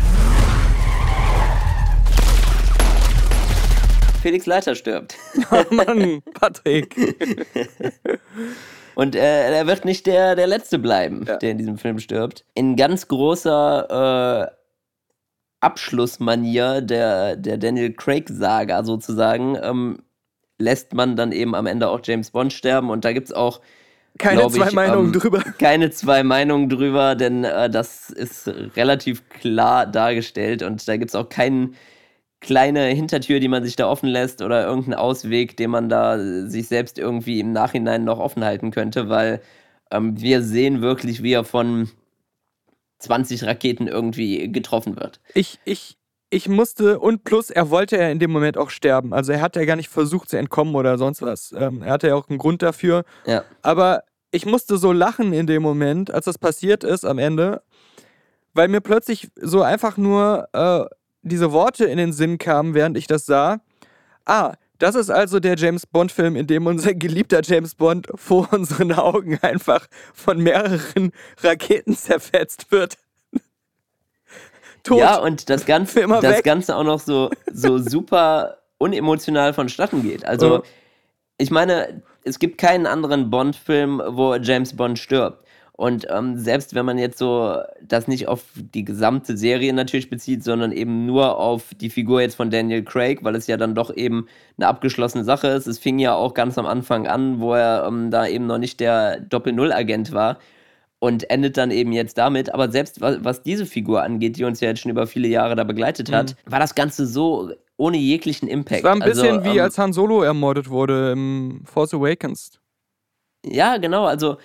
Felix Leiter stirbt. Oh Mann, Patrick. Und äh, er wird nicht der, der Letzte bleiben, ja. der in diesem Film stirbt. In ganz großer äh, Abschlussmanier der, der Daniel Craig-Saga sozusagen ähm, lässt man dann eben am Ende auch James Bond sterben. Und da gibt es auch keine zwei ich, Meinungen ähm, drüber. Keine zwei Meinungen drüber, denn äh, das ist relativ klar dargestellt und da gibt es auch keinen kleine Hintertür, die man sich da offen lässt oder irgendeinen Ausweg, den man da sich selbst irgendwie im Nachhinein noch offen halten könnte, weil ähm, wir sehen wirklich, wie er von 20 Raketen irgendwie getroffen wird. Ich, ich, ich musste, und plus, er wollte ja in dem Moment auch sterben. Also er hat ja gar nicht versucht zu entkommen oder sonst was. Ähm, er hatte ja auch einen Grund dafür. Ja. Aber ich musste so lachen in dem Moment, als das passiert ist am Ende, weil mir plötzlich so einfach nur äh, diese Worte in den Sinn kamen, während ich das sah. Ah, das ist also der James Bond-Film, in dem unser geliebter James Bond vor unseren Augen einfach von mehreren Raketen zerfetzt wird. Tot. Ja, und das Ganze, das Ganze auch noch so, so super unemotional vonstatten geht. Also, oh. ich meine, es gibt keinen anderen Bond-Film, wo James Bond stirbt. Und ähm, selbst wenn man jetzt so das nicht auf die gesamte Serie natürlich bezieht, sondern eben nur auf die Figur jetzt von Daniel Craig, weil es ja dann doch eben eine abgeschlossene Sache ist. Es fing ja auch ganz am Anfang an, wo er ähm, da eben noch nicht der Doppel-Null-Agent war und endet dann eben jetzt damit. Aber selbst was, was, diese Figur angeht, die uns ja jetzt schon über viele Jahre da begleitet hat, mhm. war das Ganze so ohne jeglichen Impact. Es war ein bisschen also, wie ähm, als Han Solo ermordet wurde im Force Awakens. Ja, genau. Also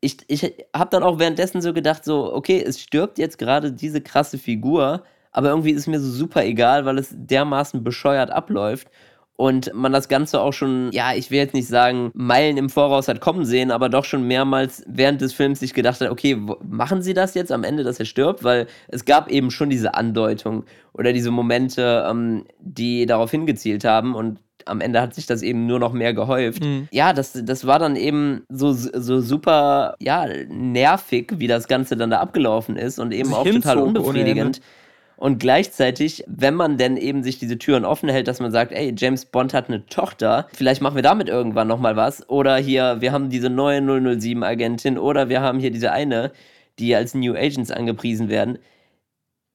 ich, ich habe dann auch währenddessen so gedacht, so, okay, es stirbt jetzt gerade diese krasse Figur, aber irgendwie ist mir so super egal, weil es dermaßen bescheuert abläuft und man das Ganze auch schon, ja, ich will jetzt nicht sagen, Meilen im Voraus hat kommen sehen, aber doch schon mehrmals während des Films sich gedacht hat, okay, machen sie das jetzt am Ende, dass er stirbt? Weil es gab eben schon diese Andeutung oder diese Momente, ähm, die darauf hingezielt haben und am Ende hat sich das eben nur noch mehr gehäuft. Mhm. Ja, das, das war dann eben so, so super, ja, nervig, wie das Ganze dann da abgelaufen ist und eben auch total unbefriedigend. Und gleichzeitig, wenn man denn eben sich diese Türen offen hält, dass man sagt, ey, James Bond hat eine Tochter, vielleicht machen wir damit irgendwann nochmal was. Oder hier, wir haben diese neue 007-Agentin oder wir haben hier diese eine, die als New Agents angepriesen werden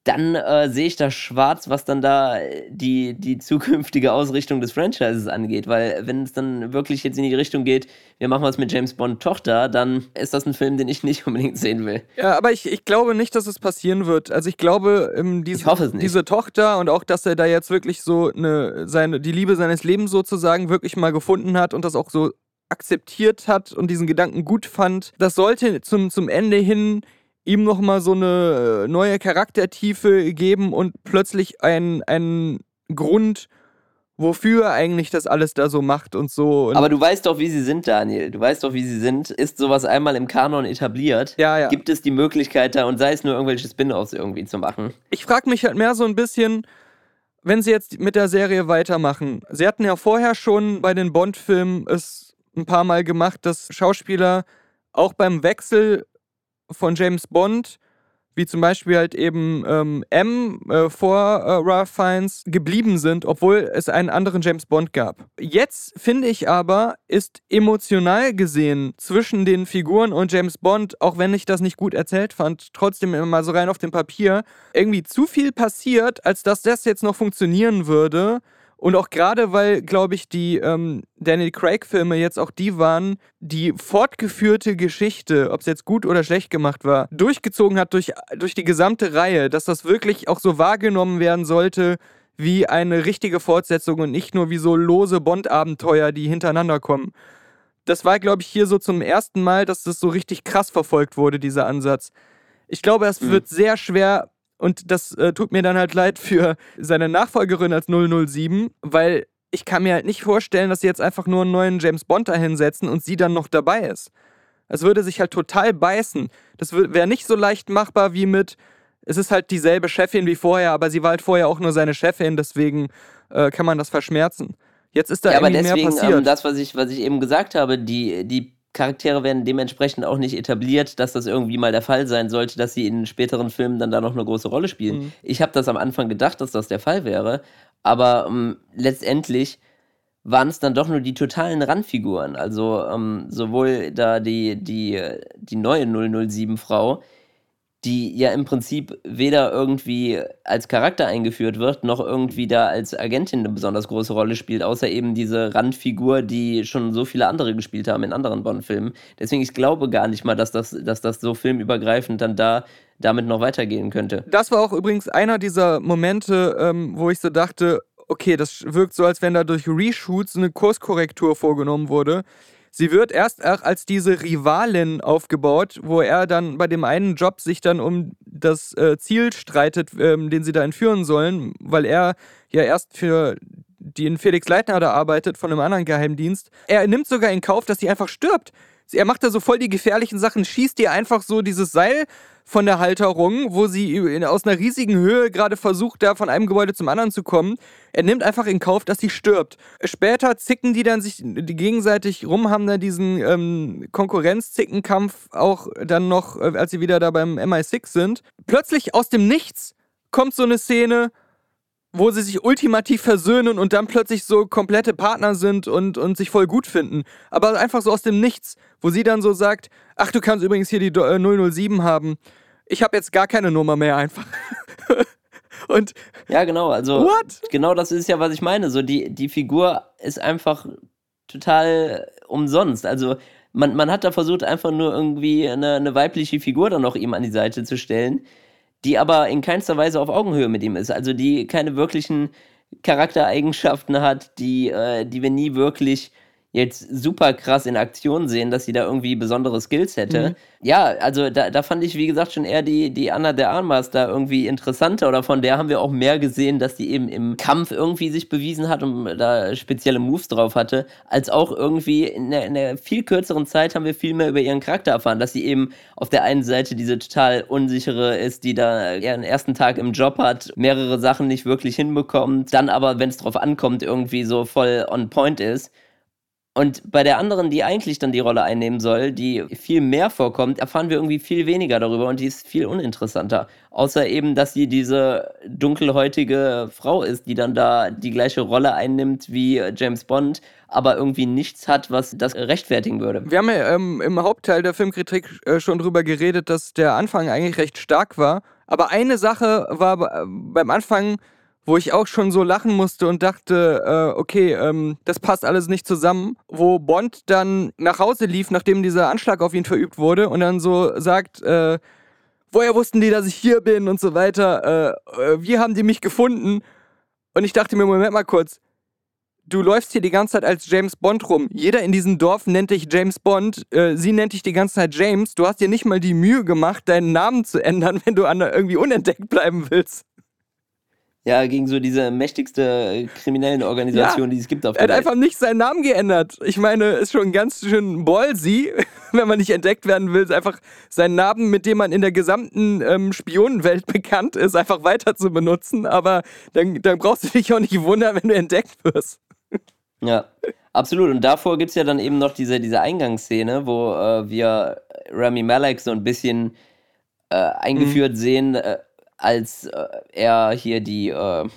dann äh, sehe ich da schwarz, was dann da äh, die, die zukünftige Ausrichtung des Franchises angeht. Weil wenn es dann wirklich jetzt in die Richtung geht, wir machen was mit James Bond Tochter, dann ist das ein Film, den ich nicht unbedingt sehen will. Ja, aber ich, ich glaube nicht, dass es passieren wird. Also ich glaube, ähm, diese, ich diese Tochter und auch, dass er da jetzt wirklich so eine, seine, die Liebe seines Lebens sozusagen wirklich mal gefunden hat und das auch so akzeptiert hat und diesen Gedanken gut fand, das sollte zum, zum Ende hin ihm nochmal so eine äh, neue Charaktertiefe geben und plötzlich einen Grund, wofür eigentlich das alles da so macht und so. Und Aber du weißt doch, wie sie sind, Daniel. Du weißt doch, wie sie sind. Ist sowas einmal im Kanon etabliert? Ja, ja. Gibt es die Möglichkeit da und sei es nur irgendwelche Spin-offs irgendwie zu machen? Ich frage mich halt mehr so ein bisschen, wenn sie jetzt mit der Serie weitermachen. Sie hatten ja vorher schon bei den Bond-Filmen es ein paar Mal gemacht, dass Schauspieler auch beim Wechsel von James Bond, wie zum Beispiel halt eben ähm, M äh, vor äh, Ralph Fiennes, geblieben sind, obwohl es einen anderen James Bond gab. Jetzt finde ich aber, ist emotional gesehen zwischen den Figuren und James Bond, auch wenn ich das nicht gut erzählt fand, trotzdem immer mal so rein auf dem Papier, irgendwie zu viel passiert, als dass das jetzt noch funktionieren würde und auch gerade, weil, glaube ich, die ähm, Daniel Craig-Filme jetzt auch die waren, die fortgeführte Geschichte, ob es jetzt gut oder schlecht gemacht war, durchgezogen hat durch, durch die gesamte Reihe, dass das wirklich auch so wahrgenommen werden sollte wie eine richtige Fortsetzung und nicht nur wie so lose Bond-Abenteuer, die hintereinander kommen. Das war, glaube ich, hier so zum ersten Mal, dass das so richtig krass verfolgt wurde, dieser Ansatz. Ich glaube, es mhm. wird sehr schwer und das äh, tut mir dann halt leid für seine Nachfolgerin als 007, weil ich kann mir halt nicht vorstellen, dass sie jetzt einfach nur einen neuen James Bond da hinsetzen und sie dann noch dabei ist. Es würde sich halt total beißen. Das wäre nicht so leicht machbar wie mit, es ist halt dieselbe Chefin wie vorher, aber sie war halt vorher auch nur seine Chefin, deswegen äh, kann man das verschmerzen. Jetzt ist da ja, irgendwie aber deswegen, mehr passiert. Ähm, das, was ich, was ich eben gesagt habe, die, die Charaktere werden dementsprechend auch nicht etabliert, dass das irgendwie mal der Fall sein sollte, dass sie in späteren Filmen dann da noch eine große Rolle spielen. Mhm. Ich habe das am Anfang gedacht, dass das der Fall wäre, aber ähm, letztendlich waren es dann doch nur die totalen Randfiguren. Also ähm, sowohl da die, die, die neue 007-Frau, die ja im Prinzip weder irgendwie als Charakter eingeführt wird, noch irgendwie da als Agentin eine besonders große Rolle spielt, außer eben diese Randfigur, die schon so viele andere gespielt haben in anderen Bond-Filmen. Deswegen, ich glaube gar nicht mal, dass das, dass das so filmübergreifend dann da damit noch weitergehen könnte. Das war auch übrigens einer dieser Momente, ähm, wo ich so dachte, okay, das wirkt so, als wenn da durch Reshoots eine Kurskorrektur vorgenommen wurde. Sie wird erst als diese Rivalin aufgebaut, wo er dann bei dem einen Job sich dann um das äh, Ziel streitet, ähm, den sie da entführen sollen, weil er ja erst für den Felix Leitner da arbeitet von einem anderen Geheimdienst. Er nimmt sogar in Kauf, dass sie einfach stirbt. Er macht da so voll die gefährlichen Sachen, schießt ihr einfach so dieses Seil von der Halterung, wo sie aus einer riesigen Höhe gerade versucht, da von einem Gebäude zum anderen zu kommen. Er nimmt einfach in Kauf, dass sie stirbt. Später zicken die dann sich gegenseitig rum, haben dann diesen ähm, Konkurrenzzickenkampf auch dann noch, äh, als sie wieder da beim MI6 sind. Plötzlich aus dem Nichts kommt so eine Szene, wo sie sich ultimativ versöhnen und dann plötzlich so komplette Partner sind und, und sich voll gut finden. Aber einfach so aus dem Nichts, wo sie dann so sagt, ach, du kannst übrigens hier die 007 äh, haben. Ich habe jetzt gar keine Nummer mehr einfach. und ja, genau, also what? genau das ist ja, was ich meine. So die, die Figur ist einfach total umsonst. Also man, man hat da versucht, einfach nur irgendwie eine, eine weibliche Figur dann noch ihm an die Seite zu stellen die aber in keinster Weise auf Augenhöhe mit ihm ist. Also die keine wirklichen Charaktereigenschaften hat, die, äh, die wir nie wirklich jetzt super krass in Aktion sehen, dass sie da irgendwie besondere Skills hätte. Mhm. Ja, also da, da fand ich, wie gesagt, schon eher die, die Anna der Armas da irgendwie interessanter oder von der haben wir auch mehr gesehen, dass die eben im Kampf irgendwie sich bewiesen hat und da spezielle Moves drauf hatte, als auch irgendwie in der, in der viel kürzeren Zeit haben wir viel mehr über ihren Charakter erfahren, dass sie eben auf der einen Seite diese total unsichere ist, die da ihren ersten Tag im Job hat, mehrere Sachen nicht wirklich hinbekommt, dann aber, wenn es drauf ankommt, irgendwie so voll on point ist. Und bei der anderen, die eigentlich dann die Rolle einnehmen soll, die viel mehr vorkommt, erfahren wir irgendwie viel weniger darüber und die ist viel uninteressanter. Außer eben, dass sie diese dunkelhäutige Frau ist, die dann da die gleiche Rolle einnimmt wie James Bond, aber irgendwie nichts hat, was das rechtfertigen würde. Wir haben ja ähm, im Hauptteil der Filmkritik äh, schon drüber geredet, dass der Anfang eigentlich recht stark war. Aber eine Sache war beim Anfang wo ich auch schon so lachen musste und dachte, äh, okay, ähm, das passt alles nicht zusammen, wo Bond dann nach Hause lief, nachdem dieser Anschlag auf ihn verübt wurde und dann so sagt, äh, woher wussten die, dass ich hier bin und so weiter, äh, äh wie haben die mich gefunden? Und ich dachte mir, Moment mal kurz, du läufst hier die ganze Zeit als James Bond rum. Jeder in diesem Dorf nennt dich James Bond. Äh, sie nennt dich die ganze Zeit James. Du hast dir nicht mal die Mühe gemacht, deinen Namen zu ändern, wenn du an irgendwie unentdeckt bleiben willst. Ja, gegen so diese mächtigste kriminellen Organisation, ja, die es gibt auf der Welt. Er hat einfach nicht seinen Namen geändert. Ich meine, ist schon ganz schön ballsy, wenn man nicht entdeckt werden will, einfach seinen Namen, mit dem man in der gesamten ähm, Spionenwelt bekannt ist, einfach weiter zu benutzen. Aber dann, dann brauchst du dich auch nicht wundern, wenn du entdeckt wirst. Ja, absolut. Und davor gibt es ja dann eben noch diese, diese Eingangsszene, wo äh, wir Rami Malek so ein bisschen äh, eingeführt mhm. sehen. Äh, als äh, er hier die, äh,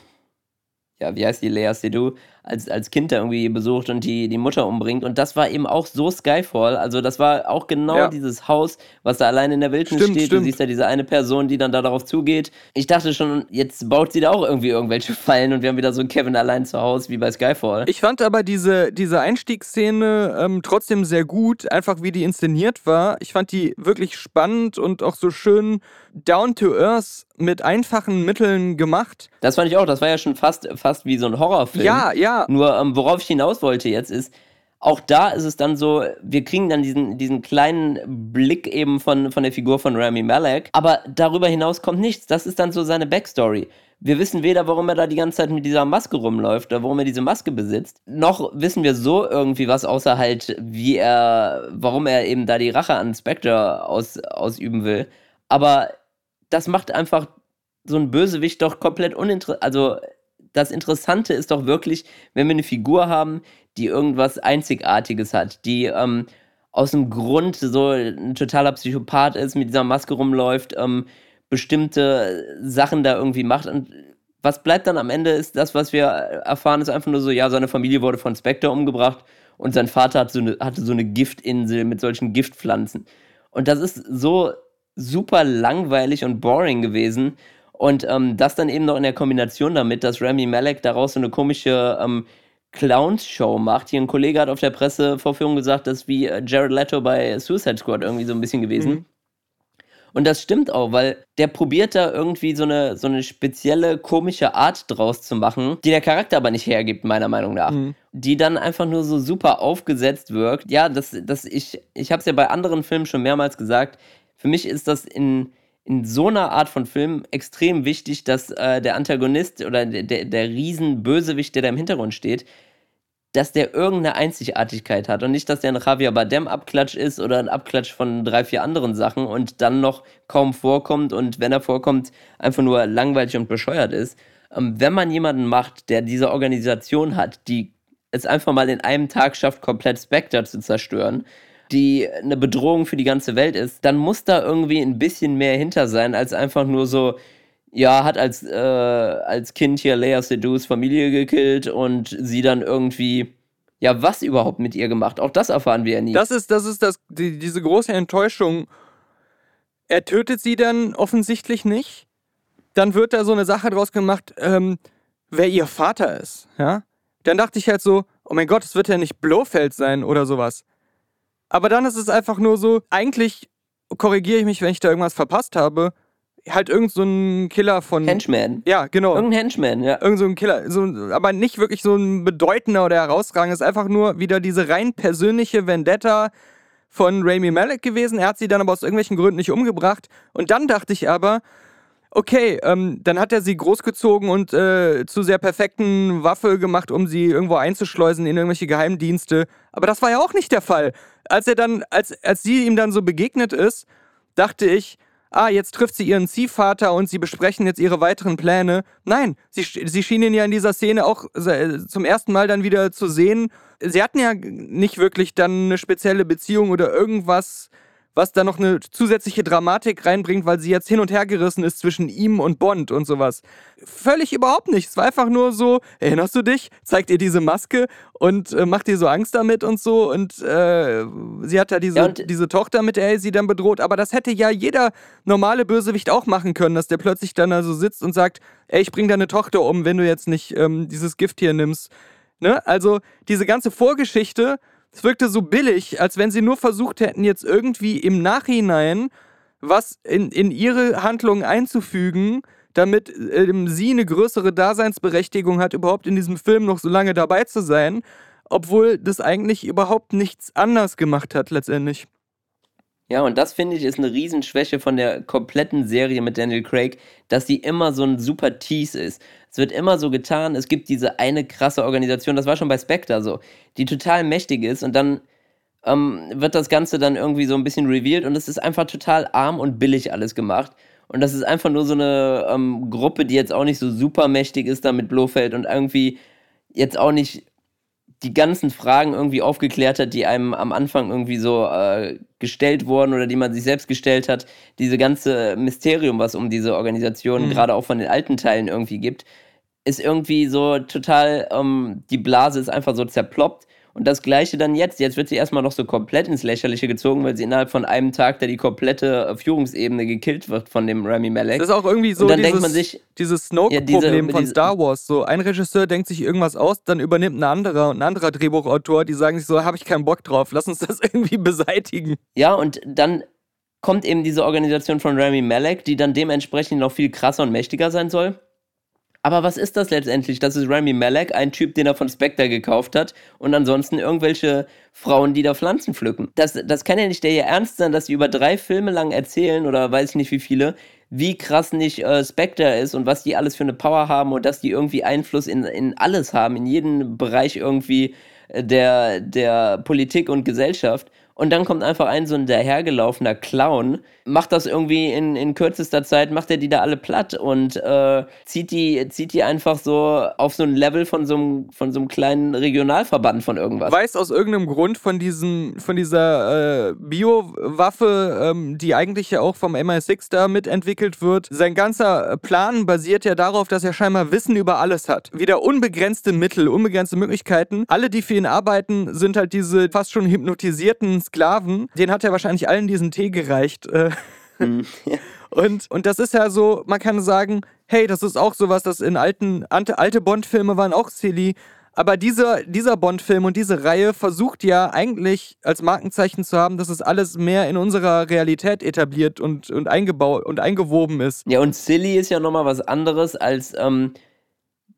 ja, wie heißt die, Lea Seydoux, als, als Kind da irgendwie besucht und die, die Mutter umbringt. Und das war eben auch so Skyfall. Also das war auch genau ja. dieses Haus, was da allein in der Wildnis steht. Stimmt. Du siehst ja diese eine Person, die dann da darauf zugeht. Ich dachte schon, jetzt baut sie da auch irgendwie irgendwelche Fallen und wir haben wieder so Kevin allein zu Hause wie bei Skyfall. Ich fand aber diese, diese Einstiegsszene ähm, trotzdem sehr gut, einfach wie die inszeniert war. Ich fand die wirklich spannend und auch so schön down to earth mit einfachen Mitteln gemacht. Das fand ich auch. Das war ja schon fast, fast wie so ein Horrorfilm. Ja, ja, nur ähm, worauf ich hinaus wollte jetzt ist, auch da ist es dann so, wir kriegen dann diesen, diesen kleinen Blick eben von, von der Figur von Rami Malek, aber darüber hinaus kommt nichts. Das ist dann so seine Backstory. Wir wissen weder, warum er da die ganze Zeit mit dieser Maske rumläuft oder warum er diese Maske besitzt, noch wissen wir so irgendwie was, außer halt, wie er, warum er eben da die Rache an Spectre aus, ausüben will. Aber das macht einfach so ein Bösewicht doch komplett uninteressant. Also das Interessante ist doch wirklich, wenn wir eine Figur haben, die irgendwas Einzigartiges hat, die ähm, aus dem Grund so ein totaler Psychopath ist, mit dieser Maske rumläuft, ähm, bestimmte Sachen da irgendwie macht. Und was bleibt dann am Ende ist das, was wir erfahren, ist einfach nur so, ja, seine Familie wurde von Spectre umgebracht und sein Vater hat so eine, hatte so eine Giftinsel mit solchen Giftpflanzen. Und das ist so super langweilig und boring gewesen. Und ähm, das dann eben noch in der Kombination damit, dass Rami Malek daraus so eine komische ähm, Clowns-Show macht. Hier ein Kollege hat auf der Pressevorführung gesagt, das ist wie äh, Jared Leto bei Suicide Squad irgendwie so ein bisschen gewesen. Mhm. Und das stimmt auch, weil der probiert da irgendwie so eine, so eine spezielle komische Art draus zu machen, die der Charakter aber nicht hergibt, meiner Meinung nach. Mhm. Die dann einfach nur so super aufgesetzt wirkt. Ja, das, das, ich, ich habe es ja bei anderen Filmen schon mehrmals gesagt. Für mich ist das in, in so einer Art von Film extrem wichtig, dass äh, der Antagonist oder der, der, Riesenbösewicht, der da im Hintergrund steht, dass der irgendeine Einzigartigkeit hat und nicht, dass der ein Javier Bardem-Abklatsch ist oder ein Abklatsch von drei, vier anderen Sachen und dann noch kaum vorkommt und wenn er vorkommt, einfach nur langweilig und bescheuert ist. Ähm, wenn man jemanden macht, der diese Organisation hat, die es einfach mal in einem Tag schafft, komplett Spectre zu zerstören, die eine Bedrohung für die ganze Welt ist, dann muss da irgendwie ein bisschen mehr hinter sein, als einfach nur so, ja, hat als, äh, als Kind hier Leia Sedus Familie gekillt und sie dann irgendwie, ja, was überhaupt mit ihr gemacht? Auch das erfahren wir ja nie. Das ist, das ist das, die, diese große Enttäuschung. Er tötet sie dann offensichtlich nicht. Dann wird da so eine Sache draus gemacht, ähm, wer ihr Vater ist, ja? Dann dachte ich halt so, oh mein Gott, es wird ja nicht Blofeld sein oder sowas. Aber dann ist es einfach nur so, eigentlich korrigiere ich mich, wenn ich da irgendwas verpasst habe. halt irgend so ein Killer von. Henchman. Ja, genau. Irgendein Henchman, ja. Irgend so ein Killer, so, aber nicht wirklich so ein bedeutender oder herausragender. Es ist einfach nur wieder diese rein persönliche Vendetta von Rami Malek gewesen. Er hat sie dann aber aus irgendwelchen Gründen nicht umgebracht. Und dann dachte ich aber, okay, ähm, dann hat er sie großgezogen und äh, zu sehr perfekten Waffe gemacht, um sie irgendwo einzuschleusen in irgendwelche Geheimdienste. Aber das war ja auch nicht der Fall. Als er dann, als, als sie ihm dann so begegnet ist, dachte ich, ah, jetzt trifft sie ihren Ziehvater und sie besprechen jetzt ihre weiteren Pläne. Nein, sie, sie schien ihn ja in dieser Szene auch zum ersten Mal dann wieder zu sehen. Sie hatten ja nicht wirklich dann eine spezielle Beziehung oder irgendwas was da noch eine zusätzliche Dramatik reinbringt, weil sie jetzt hin und her gerissen ist zwischen ihm und Bond und sowas. Völlig überhaupt nicht. Es war einfach nur so, erinnerst du dich? Zeigt ihr diese Maske und äh, macht ihr so Angst damit und so. Und äh, sie hat da diese, ja, diese Tochter, mit der er sie dann bedroht. Aber das hätte ja jeder normale Bösewicht auch machen können, dass der plötzlich dann also sitzt und sagt, ey, ich bring deine Tochter um, wenn du jetzt nicht ähm, dieses Gift hier nimmst. Ne? Also diese ganze Vorgeschichte es wirkte so billig, als wenn sie nur versucht hätten, jetzt irgendwie im Nachhinein was in, in ihre Handlungen einzufügen, damit ähm, sie eine größere Daseinsberechtigung hat, überhaupt in diesem Film noch so lange dabei zu sein, obwohl das eigentlich überhaupt nichts anders gemacht hat letztendlich. Ja, und das finde ich ist eine Riesenschwäche von der kompletten Serie mit Daniel Craig, dass sie immer so ein super Tease ist. Es wird immer so getan, es gibt diese eine krasse Organisation, das war schon bei Spectre so, die total mächtig ist und dann ähm, wird das Ganze dann irgendwie so ein bisschen revealed und es ist einfach total arm und billig alles gemacht. Und das ist einfach nur so eine ähm, Gruppe, die jetzt auch nicht so super mächtig ist da mit Blofeld und irgendwie jetzt auch nicht die ganzen Fragen irgendwie aufgeklärt hat, die einem am Anfang irgendwie so äh, gestellt wurden oder die man sich selbst gestellt hat. Diese ganze Mysterium, was um diese Organisation mhm. gerade auch von den alten Teilen irgendwie gibt, ist irgendwie so total, ähm, die Blase ist einfach so zerploppt und das gleiche dann jetzt. Jetzt wird sie erstmal noch so komplett ins Lächerliche gezogen, weil sie innerhalb von einem Tag da die komplette Führungsebene gekillt wird von dem Rami Malek. Das ist auch irgendwie so dann dieses, denkt man sich, dieses Snoke-Problem ja, von Star Wars. So ein Regisseur denkt sich irgendwas aus, dann übernimmt ein anderer und ein anderer Drehbuchautor, die sagen sich so, habe ich keinen Bock drauf, lass uns das irgendwie beseitigen. Ja, und dann kommt eben diese Organisation von Rami Malek, die dann dementsprechend noch viel krasser und mächtiger sein soll. Aber was ist das letztendlich? Das ist Rami Malek, ein Typ, den er von Spectre gekauft hat und ansonsten irgendwelche Frauen, die da Pflanzen pflücken. Das, das kann ja nicht der ihr Ernst sein, dass sie über drei Filme lang erzählen oder weiß ich nicht wie viele, wie krass nicht äh, Spectre ist und was die alles für eine Power haben und dass die irgendwie Einfluss in, in alles haben, in jeden Bereich irgendwie äh, der, der Politik und Gesellschaft. Und dann kommt einfach ein so ein dahergelaufener Clown, macht das irgendwie in, in kürzester Zeit, macht er die da alle platt und äh, zieht, die, zieht die einfach so auf so ein Level von so einem, von so einem kleinen Regionalverband von irgendwas. Weiß aus irgendeinem Grund von, diesen, von dieser äh, Biowaffe, ähm, die eigentlich ja auch vom MI6 da mitentwickelt wird. Sein ganzer Plan basiert ja darauf, dass er scheinbar Wissen über alles hat. Wieder unbegrenzte Mittel, unbegrenzte Möglichkeiten. Alle, die für ihn arbeiten, sind halt diese fast schon hypnotisierten Sklaven, den hat er wahrscheinlich allen diesen Tee gereicht. Äh. Mhm. Und, und das ist ja so, man kann sagen, hey, das ist auch sowas, das in alten, alte Bond-Filme waren auch silly. Aber dieser, dieser Bond-Film und diese Reihe versucht ja eigentlich als Markenzeichen zu haben, dass es alles mehr in unserer Realität etabliert und, und eingebaut und eingewoben ist. Ja, und silly ist ja nochmal was anderes als ähm,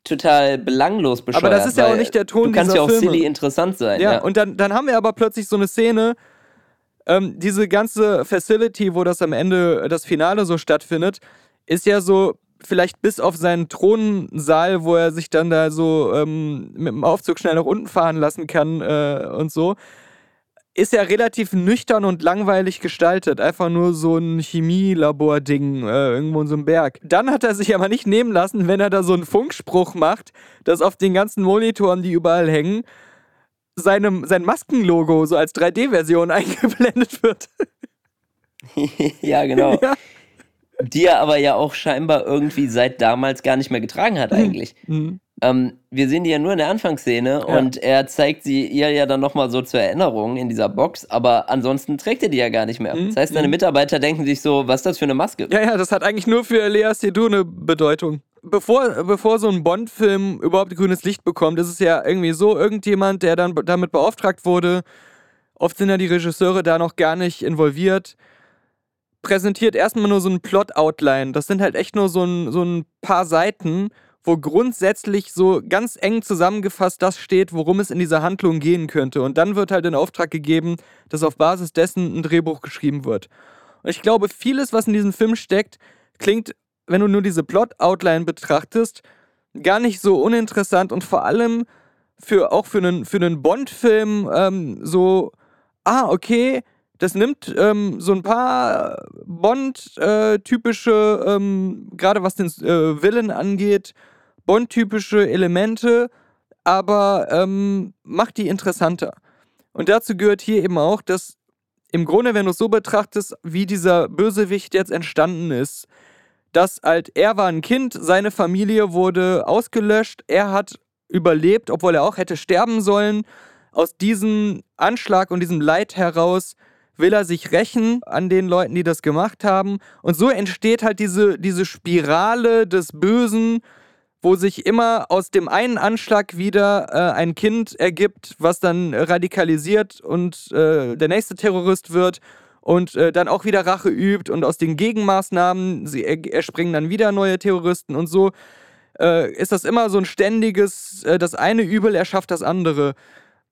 total belanglos bescheuert. Aber das ist ja auch nicht der Ton dieser Du kannst ja auch Filme. silly interessant sein. Ja, ja. und dann, dann haben wir aber plötzlich so eine Szene, ähm, diese ganze Facility, wo das am Ende das Finale so stattfindet, ist ja so vielleicht bis auf seinen Thronsaal, wo er sich dann da so ähm, mit dem Aufzug schnell nach unten fahren lassen kann äh, und so, ist ja relativ nüchtern und langweilig gestaltet. Einfach nur so ein Chemielabor-Ding äh, irgendwo in so einem Berg. Dann hat er sich aber nicht nehmen lassen, wenn er da so einen Funkspruch macht, dass auf den ganzen Monitoren, die überall hängen, seinem, sein Maskenlogo so als 3D-Version eingeblendet wird. ja, genau. Ja. Die er aber ja auch scheinbar irgendwie seit damals gar nicht mehr getragen hat, eigentlich. Mhm. Ähm, wir sehen die ja nur in der Anfangsszene ja. und er zeigt sie ihr ja dann nochmal so zur Erinnerung in dieser Box, aber ansonsten trägt er die ja gar nicht mehr. Mhm. Das heißt, seine mhm. Mitarbeiter denken sich so, was ist das für eine Maske? Ja, ja, das hat eigentlich nur für Lea Seydoux eine Bedeutung. Bevor, bevor so ein Bond-Film überhaupt grünes Licht bekommt, ist es ja irgendwie so, irgendjemand, der dann damit beauftragt wurde, oft sind ja die Regisseure da noch gar nicht involviert, präsentiert erstmal nur so ein Plot-Outline. Das sind halt echt nur so ein, so ein paar Seiten, wo grundsätzlich so ganz eng zusammengefasst das steht, worum es in dieser Handlung gehen könnte. Und dann wird halt in Auftrag gegeben, dass auf Basis dessen ein Drehbuch geschrieben wird. Und ich glaube, vieles, was in diesem Film steckt, klingt, wenn du nur diese Plot-Outline betrachtest, gar nicht so uninteressant und vor allem für auch für einen, für einen Bond-Film ähm, so, ah, okay, das nimmt ähm, so ein paar Bond-typische, äh, ähm, gerade was den äh, angeht, Bond-typische Elemente, aber ähm, macht die interessanter. Und dazu gehört hier eben auch, dass im Grunde, wenn du es so betrachtest, wie dieser Bösewicht jetzt entstanden ist, dass halt er war ein Kind, seine Familie wurde ausgelöscht, er hat überlebt, obwohl er auch hätte sterben sollen. Aus diesem Anschlag und diesem Leid heraus will er sich rächen an den Leuten, die das gemacht haben. Und so entsteht halt diese, diese Spirale des Bösen, wo sich immer aus dem einen Anschlag wieder äh, ein Kind ergibt, was dann radikalisiert und äh, der nächste Terrorist wird und äh, dann auch wieder Rache übt und aus den Gegenmaßnahmen sie erspringen dann wieder neue Terroristen und so äh, ist das immer so ein ständiges, äh, das eine Übel erschafft das andere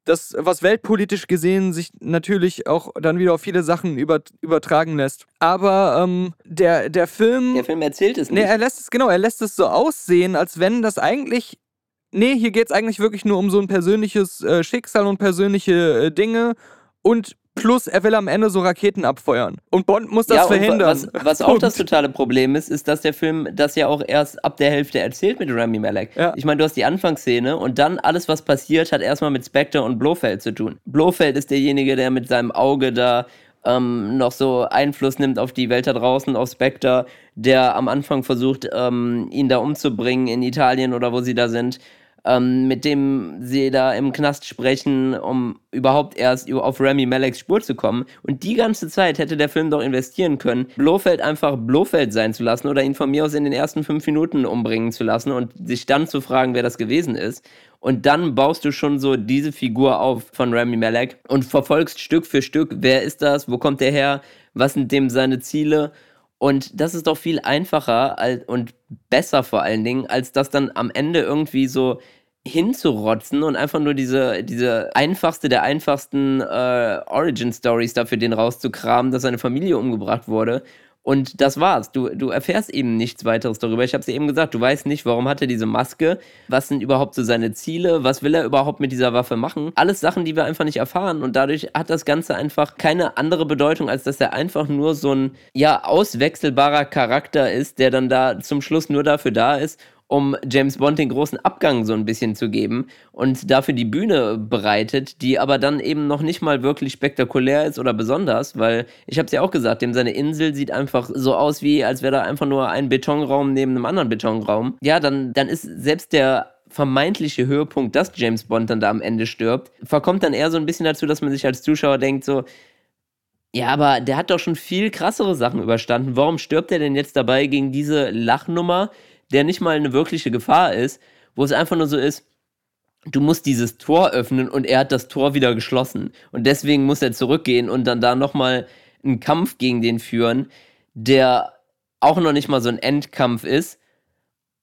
das, was weltpolitisch gesehen sich natürlich auch dann wieder auf viele Sachen über, übertragen lässt. Aber ähm, der, der Film. Der Film erzählt es nicht. Nee, er lässt es, genau, er lässt es so aussehen, als wenn das eigentlich. Nee, hier geht es eigentlich wirklich nur um so ein persönliches äh, Schicksal und persönliche äh, Dinge. Und Plus, er will am Ende so Raketen abfeuern. Und Bond muss das ja, verhindern. Was, was auch das totale Problem ist, ist, dass der Film das ja auch erst ab der Hälfte erzählt mit Rami Malek. Ja. Ich meine, du hast die Anfangsszene und dann alles, was passiert, hat erstmal mit Spectre und Blofeld zu tun. Blofeld ist derjenige, der mit seinem Auge da ähm, noch so Einfluss nimmt auf die Welt da draußen, auf Spectre, der am Anfang versucht, ähm, ihn da umzubringen in Italien oder wo sie da sind ähm, mit dem sie da im Knast sprechen, um überhaupt erst auf Remy Maleks Spur zu kommen. Und die ganze Zeit hätte der Film doch investieren können, Blofeld einfach Blofeld sein zu lassen oder ihn von mir aus in den ersten fünf Minuten umbringen zu lassen und sich dann zu fragen, wer das gewesen ist. Und dann baust du schon so diese Figur auf von Remy Malek und verfolgst Stück für Stück, wer ist das, wo kommt der her, was sind dem seine Ziele und das ist doch viel einfacher und besser vor allen Dingen, als das dann am Ende irgendwie so hinzurotzen und einfach nur diese, diese einfachste der einfachsten äh, Origin-Stories dafür den rauszukramen, dass seine Familie umgebracht wurde. Und das war's. Du, du erfährst eben nichts weiteres darüber. Ich habe es eben gesagt, du weißt nicht, warum hat er diese Maske, was sind überhaupt so seine Ziele, was will er überhaupt mit dieser Waffe machen. Alles Sachen, die wir einfach nicht erfahren. Und dadurch hat das Ganze einfach keine andere Bedeutung, als dass er einfach nur so ein, ja, auswechselbarer Charakter ist, der dann da zum Schluss nur dafür da ist, um James Bond den großen Abgang so ein bisschen zu geben und dafür die Bühne bereitet, die aber dann eben noch nicht mal wirklich spektakulär ist oder besonders, weil ich habe es ja auch gesagt, dem seine Insel sieht einfach so aus wie, als wäre da einfach nur ein Betonraum neben einem anderen Betonraum. Ja, dann, dann ist selbst der vermeintliche Höhepunkt, dass James Bond dann da am Ende stirbt, verkommt dann eher so ein bisschen dazu, dass man sich als Zuschauer denkt, so, ja, aber der hat doch schon viel krassere Sachen überstanden. Warum stirbt er denn jetzt dabei gegen diese Lachnummer, der nicht mal eine wirkliche Gefahr ist, wo es einfach nur so ist, du musst dieses Tor öffnen und er hat das Tor wieder geschlossen. Und deswegen muss er zurückgehen und dann da nochmal einen Kampf gegen den führen, der auch noch nicht mal so ein Endkampf ist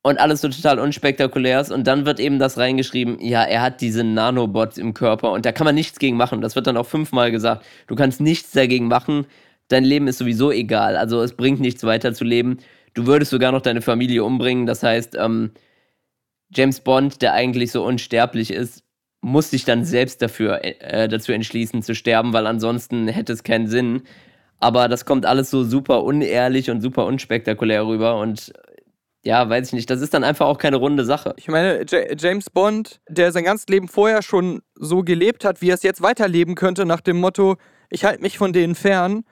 und alles so total unspektakulär ist. Und dann wird eben das reingeschrieben, ja, er hat diese Nanobots im Körper und da kann man nichts gegen machen. Das wird dann auch fünfmal gesagt. Du kannst nichts dagegen machen. Dein Leben ist sowieso egal. Also es bringt nichts weiter zu leben. Du würdest sogar noch deine Familie umbringen. Das heißt, ähm, James Bond, der eigentlich so unsterblich ist, muss sich dann selbst dafür äh, dazu entschließen zu sterben, weil ansonsten hätte es keinen Sinn. Aber das kommt alles so super unehrlich und super unspektakulär rüber und ja, weiß ich nicht. Das ist dann einfach auch keine runde Sache. Ich meine, J James Bond, der sein ganzes Leben vorher schon so gelebt hat, wie er es jetzt weiterleben könnte, nach dem Motto, ich halte mich von denen fern,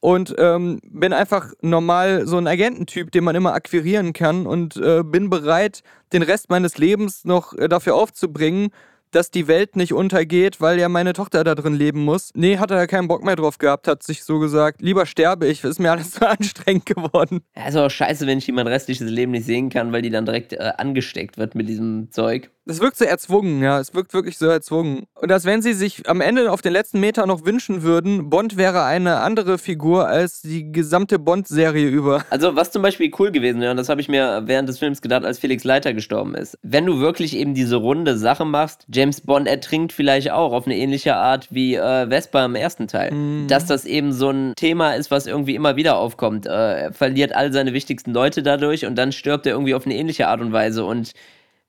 und ähm, bin einfach normal so ein Agententyp, den man immer akquirieren kann und äh, bin bereit, den Rest meines Lebens noch äh, dafür aufzubringen, dass die Welt nicht untergeht, weil ja meine Tochter da drin leben muss. Nee, hat er ja keinen Bock mehr drauf gehabt, hat sich so gesagt, lieber sterbe ich, ist mir alles zu anstrengend geworden. Ja, ist auch scheiße, wenn ich die mein restliches Leben nicht sehen kann, weil die dann direkt äh, angesteckt wird mit diesem Zeug. Das wirkt so erzwungen, ja. Es wirkt wirklich so erzwungen. Und als wenn sie sich am Ende auf den letzten Meter noch wünschen würden, Bond wäre eine andere Figur als die gesamte Bond-Serie über. Also, was zum Beispiel cool gewesen wäre, und das habe ich mir während des Films gedacht, als Felix Leiter gestorben ist. Wenn du wirklich eben diese runde Sache machst, James Bond ertrinkt vielleicht auch auf eine ähnliche Art wie äh, Vespa im ersten Teil. Mhm. Dass das eben so ein Thema ist, was irgendwie immer wieder aufkommt. Äh, er verliert all seine wichtigsten Leute dadurch und dann stirbt er irgendwie auf eine ähnliche Art und Weise. Und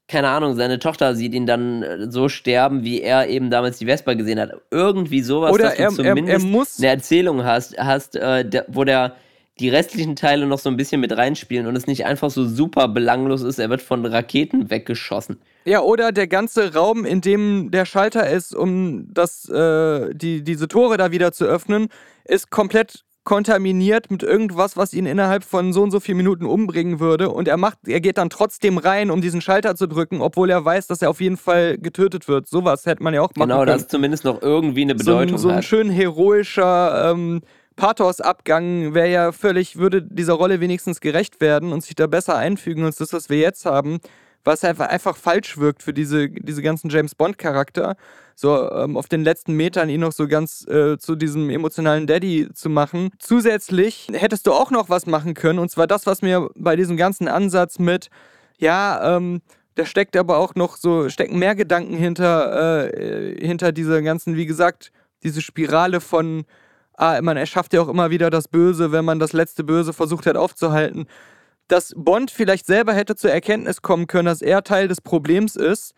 keine Ahnung, seine Tochter sieht ihn dann äh, so sterben, wie er eben damals die Vespa gesehen hat. Irgendwie sowas, Oder dass du er, zumindest er, er eine Erzählung hast, hast äh, der, wo der die restlichen Teile noch so ein bisschen mit reinspielen und es nicht einfach so super belanglos ist, er wird von Raketen weggeschossen. Ja, oder der ganze Raum, in dem der Schalter ist, um das, äh, die, diese Tore da wieder zu öffnen, ist komplett kontaminiert mit irgendwas, was ihn innerhalb von so und so vielen Minuten umbringen würde. Und er macht, er geht dann trotzdem rein, um diesen Schalter zu drücken, obwohl er weiß, dass er auf jeden Fall getötet wird. Sowas hätte man ja auch machen genau, können. Genau, das zumindest noch irgendwie eine Bedeutung so ein, so ein schön heroischer ähm, Pathos-Abgang wäre ja völlig, würde dieser Rolle wenigstens gerecht werden und sich da besser einfügen als das, was wir jetzt haben was einfach, falsch wirkt für diese, diese ganzen James Bond-Charakter. So ähm, auf den letzten Metern ihn noch so ganz äh, zu diesem emotionalen Daddy zu machen. Zusätzlich hättest du auch noch was machen können, und zwar das, was mir bei diesem ganzen Ansatz mit, ja, ähm, da steckt aber auch noch so, stecken mehr Gedanken hinter, äh, hinter dieser ganzen, wie gesagt, diese Spirale von, ah, man erschafft ja auch immer wieder das Böse, wenn man das letzte Böse versucht hat aufzuhalten dass Bond vielleicht selber hätte zur Erkenntnis kommen können, dass er Teil des Problems ist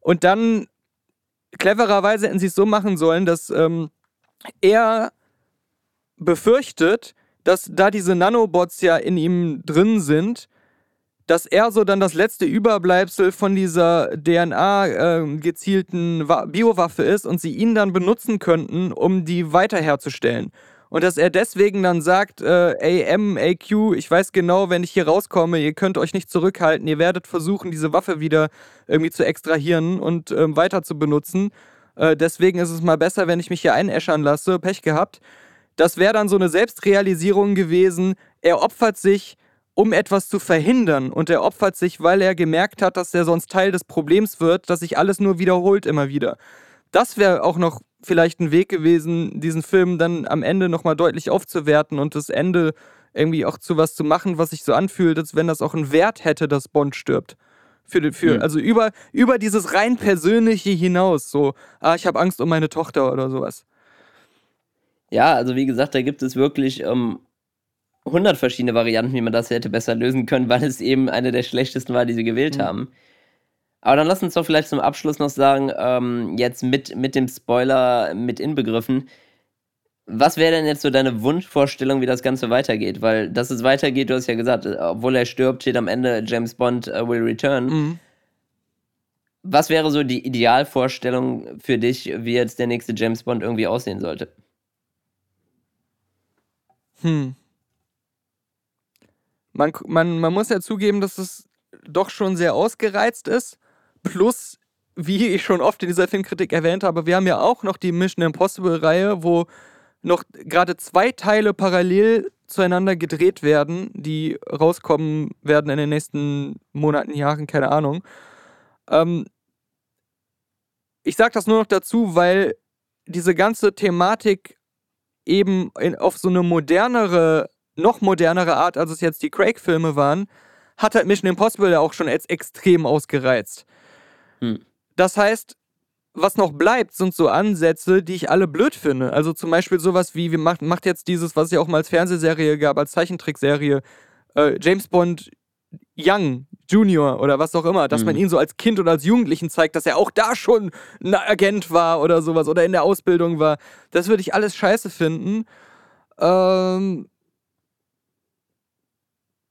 und dann clevererweise sie es so machen sollen, dass ähm, er befürchtet, dass da diese Nanobots ja in ihm drin sind, dass er so dann das letzte Überbleibsel von dieser DNA äh, gezielten Biowaffe ist und sie ihn dann benutzen könnten, um die weiterherzustellen und dass er deswegen dann sagt, äh, AM, AQ, ich weiß genau, wenn ich hier rauskomme, ihr könnt euch nicht zurückhalten, ihr werdet versuchen, diese Waffe wieder irgendwie zu extrahieren und ähm, weiter zu benutzen. Äh, deswegen ist es mal besser, wenn ich mich hier einäschern lasse, Pech gehabt. Das wäre dann so eine Selbstrealisierung gewesen. Er opfert sich, um etwas zu verhindern. Und er opfert sich, weil er gemerkt hat, dass er sonst Teil des Problems wird, dass sich alles nur wiederholt immer wieder. Das wäre auch noch vielleicht ein Weg gewesen, diesen Film dann am Ende nochmal deutlich aufzuwerten und das Ende irgendwie auch zu was zu machen, was sich so anfühlt, als wenn das auch einen Wert hätte, dass Bond stirbt. Für, für, mhm. Also über, über dieses rein Persönliche hinaus. So, ah, ich habe Angst um meine Tochter oder sowas. Ja, also wie gesagt, da gibt es wirklich ähm, 100 verschiedene Varianten, wie man das hätte besser lösen können, weil es eben eine der schlechtesten war, die sie gewählt mhm. haben. Aber dann lass uns doch vielleicht zum Abschluss noch sagen, ähm, jetzt mit, mit dem Spoiler mit inbegriffen, was wäre denn jetzt so deine Wunschvorstellung, wie das Ganze weitergeht? Weil, dass es weitergeht, du hast ja gesagt, obwohl er stirbt, steht am Ende James Bond uh, will return. Mhm. Was wäre so die Idealvorstellung für dich, wie jetzt der nächste James Bond irgendwie aussehen sollte? Hm. Man, man, man muss ja zugeben, dass es doch schon sehr ausgereizt ist. Plus, wie ich schon oft in dieser Filmkritik erwähnt habe, wir haben ja auch noch die Mission Impossible-Reihe, wo noch gerade zwei Teile parallel zueinander gedreht werden, die rauskommen werden in den nächsten Monaten, Jahren, keine Ahnung. Ähm ich sage das nur noch dazu, weil diese ganze Thematik eben in, auf so eine modernere, noch modernere Art, als es jetzt die Craig-Filme waren, hat halt Mission Impossible ja auch schon als extrem ausgereizt. Hm. Das heißt, was noch bleibt, sind so Ansätze, die ich alle blöd finde. Also zum Beispiel sowas wie, wir macht, macht jetzt dieses, was es ja auch mal als Fernsehserie gab, als Zeichentrickserie, äh, James Bond Young, Junior oder was auch immer, dass mhm. man ihn so als Kind oder als Jugendlichen zeigt, dass er auch da schon ein Agent war oder sowas oder in der Ausbildung war. Das würde ich alles scheiße finden. Ähm,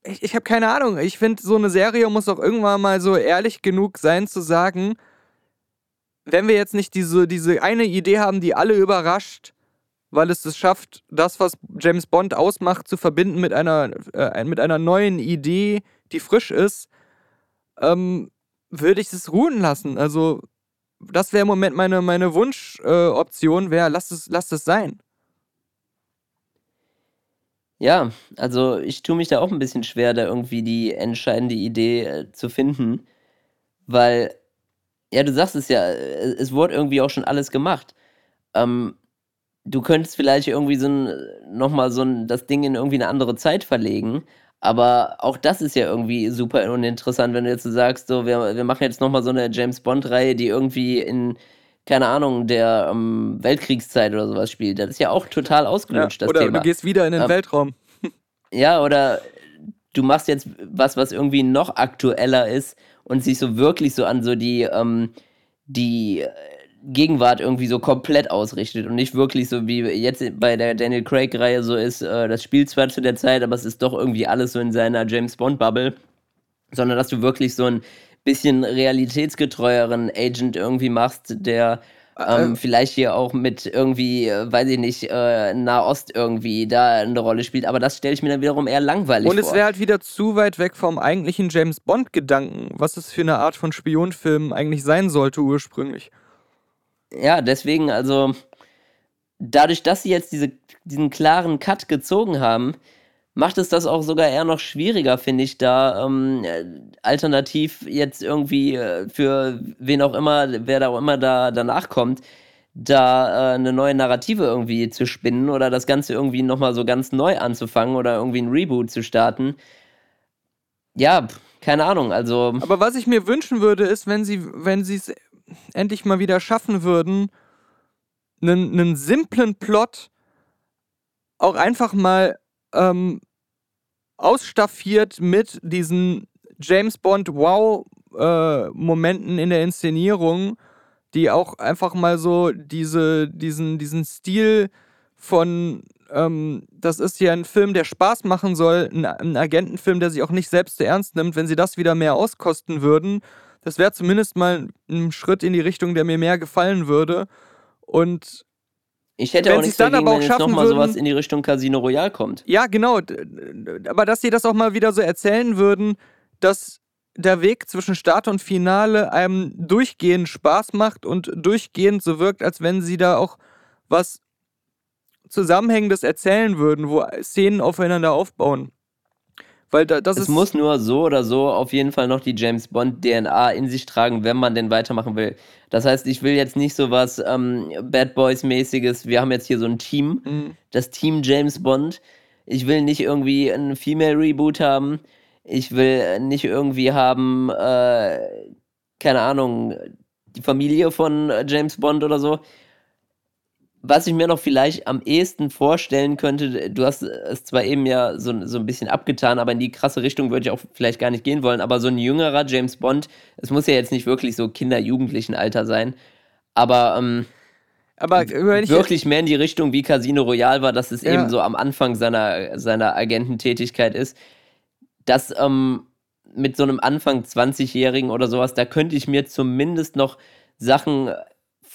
ich, ich habe keine Ahnung. Ich finde, so eine Serie muss auch irgendwann mal so ehrlich genug sein zu sagen, wenn wir jetzt nicht diese, diese eine Idee haben, die alle überrascht, weil es es schafft, das, was James Bond ausmacht, zu verbinden mit einer, äh, mit einer neuen Idee, die frisch ist, ähm, würde ich es ruhen lassen. Also, das wäre im Moment meine, meine Wunschoption, äh, wäre, lasst es, lasst es sein. Ja, also ich tue mich da auch ein bisschen schwer, da irgendwie die entscheidende Idee äh, zu finden, weil Ja, du sagst es ja, äh, es wurde irgendwie auch schon alles gemacht. Ähm, du könntest vielleicht irgendwie so ein, nochmal so ein, das Ding in irgendwie eine andere Zeit verlegen. Aber auch das ist ja irgendwie super uninteressant, wenn du jetzt so sagst, so, wir, wir machen jetzt nochmal so eine James Bond-Reihe, die irgendwie in, keine Ahnung, der ähm, Weltkriegszeit oder sowas spielt. Das ist ja auch total ausgelutscht, ja, das oder Thema. Oder du gehst wieder in den ähm, Weltraum. Ja, oder du machst jetzt was, was irgendwie noch aktueller ist und sich so wirklich so an so die, ähm, die Gegenwart irgendwie so komplett ausrichtet und nicht wirklich so wie jetzt bei der Daniel Craig-Reihe so ist, äh, das spielt zwar zu der Zeit, aber es ist doch irgendwie alles so in seiner James Bond-Bubble, sondern dass du wirklich so ein bisschen realitätsgetreueren Agent irgendwie machst, der ähm, äh, vielleicht hier auch mit irgendwie, äh, weiß ich nicht, äh, Nahost irgendwie da eine Rolle spielt, aber das stelle ich mir dann wiederum eher langweilig vor. Und es wäre halt wieder zu weit weg vom eigentlichen James Bond-Gedanken, was es für eine Art von Spionfilm eigentlich sein sollte ursprünglich. Ja, deswegen, also dadurch, dass sie jetzt diese, diesen klaren Cut gezogen haben, macht es das auch sogar eher noch schwieriger, finde ich, da ähm, alternativ jetzt irgendwie äh, für wen auch immer, wer da auch immer da danach kommt, da äh, eine neue Narrative irgendwie zu spinnen oder das Ganze irgendwie nochmal so ganz neu anzufangen oder irgendwie ein Reboot zu starten. Ja, keine Ahnung, also. Aber was ich mir wünschen würde, ist, wenn sie, wenn sie es endlich mal wieder schaffen würden, einen, einen simplen Plot auch einfach mal ähm, ausstaffiert mit diesen James Bond Wow-Momenten äh, in der Inszenierung, die auch einfach mal so diese, diesen, diesen Stil von, ähm, das ist ja ein Film, der Spaß machen soll, ein, ein Agentenfilm, der sich auch nicht selbst zu ernst nimmt, wenn sie das wieder mehr auskosten würden das wäre zumindest mal ein Schritt in die Richtung, der mir mehr gefallen würde. Und ich hätte auch nichts dann dagegen, aber auch wenn jetzt nochmal sowas in die Richtung Casino Royale kommt. Ja, genau. Aber dass sie das auch mal wieder so erzählen würden, dass der Weg zwischen Start und Finale einem durchgehend Spaß macht und durchgehend so wirkt, als wenn sie da auch was Zusammenhängendes erzählen würden, wo Szenen aufeinander aufbauen. Weil da, das es muss nur so oder so auf jeden Fall noch die James Bond DNA in sich tragen, wenn man denn weitermachen will. Das heißt, ich will jetzt nicht so was ähm, Bad Boys mäßiges. Wir haben jetzt hier so ein Team, mhm. das Team James Bond. Ich will nicht irgendwie ein Female Reboot haben. Ich will nicht irgendwie haben, äh, keine Ahnung, die Familie von James Bond oder so was ich mir noch vielleicht am ehesten vorstellen könnte, du hast es zwar eben ja so, so ein bisschen abgetan, aber in die krasse Richtung würde ich auch vielleicht gar nicht gehen wollen, aber so ein jüngerer James Bond, es muss ja jetzt nicht wirklich so Kinder-Jugendlichen Alter sein, aber, ähm, aber wirklich mehr in die Richtung wie Casino Royale war, dass es ja. eben so am Anfang seiner, seiner Agententätigkeit ist, dass ähm, mit so einem Anfang 20-Jährigen oder sowas, da könnte ich mir zumindest noch Sachen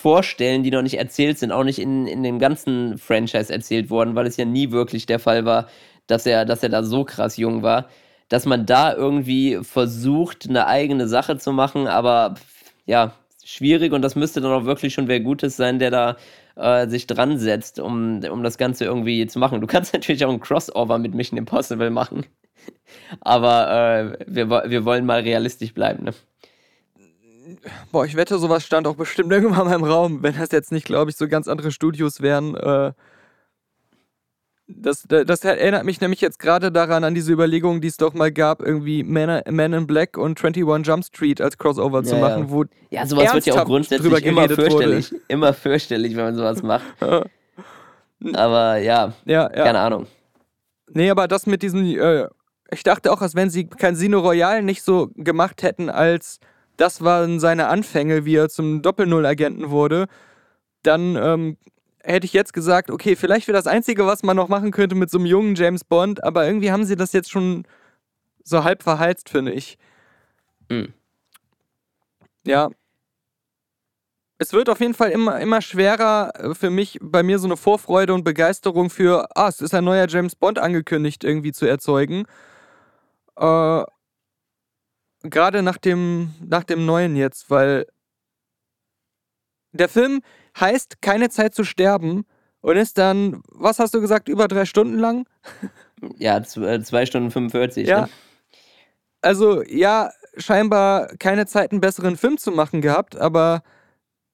vorstellen, die noch nicht erzählt sind, auch nicht in, in dem ganzen Franchise erzählt worden, weil es ja nie wirklich der Fall war, dass er, dass er da so krass jung war, dass man da irgendwie versucht, eine eigene Sache zu machen, aber ja, schwierig und das müsste dann auch wirklich schon wer Gutes sein, der da äh, sich dran setzt, um, um das Ganze irgendwie zu machen. Du kannst natürlich auch ein Crossover mit Mission Impossible machen, aber äh, wir, wir wollen mal realistisch bleiben. Ne? Boah, ich wette, sowas stand auch bestimmt irgendwann mal im Raum, wenn das jetzt nicht, glaube ich, so ganz andere Studios wären. Äh, das, das erinnert mich nämlich jetzt gerade daran, an diese Überlegung, die es doch mal gab, irgendwie Man, Man in Black und 21 Jump Street als Crossover ja, zu machen, ja. wo. Ja, sowas wird ja auch grundsätzlich immer fürchterlich. Wurde. Immer fürchterlich, wenn man sowas macht. aber ja, ja, keine Ahnung. Nee, aber das mit diesen. Äh, ich dachte auch, als wenn sie Casino Royale nicht so gemacht hätten als das waren seine Anfänge, wie er zum Doppel-Null-Agenten wurde, dann ähm, hätte ich jetzt gesagt, okay, vielleicht wäre das Einzige, was man noch machen könnte mit so einem jungen James Bond, aber irgendwie haben sie das jetzt schon so halb verheizt, finde ich. Mhm. Ja. Es wird auf jeden Fall immer, immer schwerer äh, für mich, bei mir so eine Vorfreude und Begeisterung für, ah, es ist ein neuer James Bond angekündigt, irgendwie zu erzeugen. Äh, gerade nach dem, nach dem neuen jetzt, weil der Film heißt Keine Zeit zu sterben und ist dann, was hast du gesagt, über drei Stunden lang? Ja, äh, zwei Stunden 45. Ja. Ne? Also, ja, scheinbar keine Zeit, einen besseren Film zu machen gehabt, aber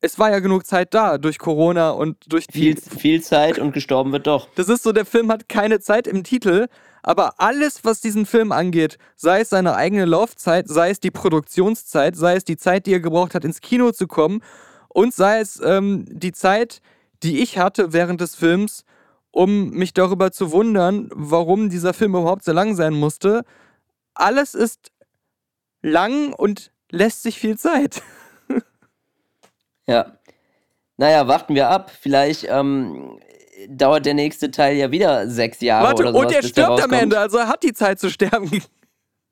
es war ja genug Zeit da durch Corona und durch die. Viel, viel Zeit und gestorben wird doch. Das ist so, der Film hat keine Zeit im Titel, aber alles, was diesen Film angeht, sei es seine eigene Laufzeit, sei es die Produktionszeit, sei es die Zeit, die er gebraucht hat, ins Kino zu kommen und sei es ähm, die Zeit, die ich hatte während des Films, um mich darüber zu wundern, warum dieser Film überhaupt so lang sein musste. Alles ist lang und lässt sich viel Zeit. ja. Naja, warten wir ab. Vielleicht ähm, dauert der nächste Teil ja wieder sechs Jahre Warte, oder sowas, und er stirbt am Ende, also er hat die Zeit zu sterben.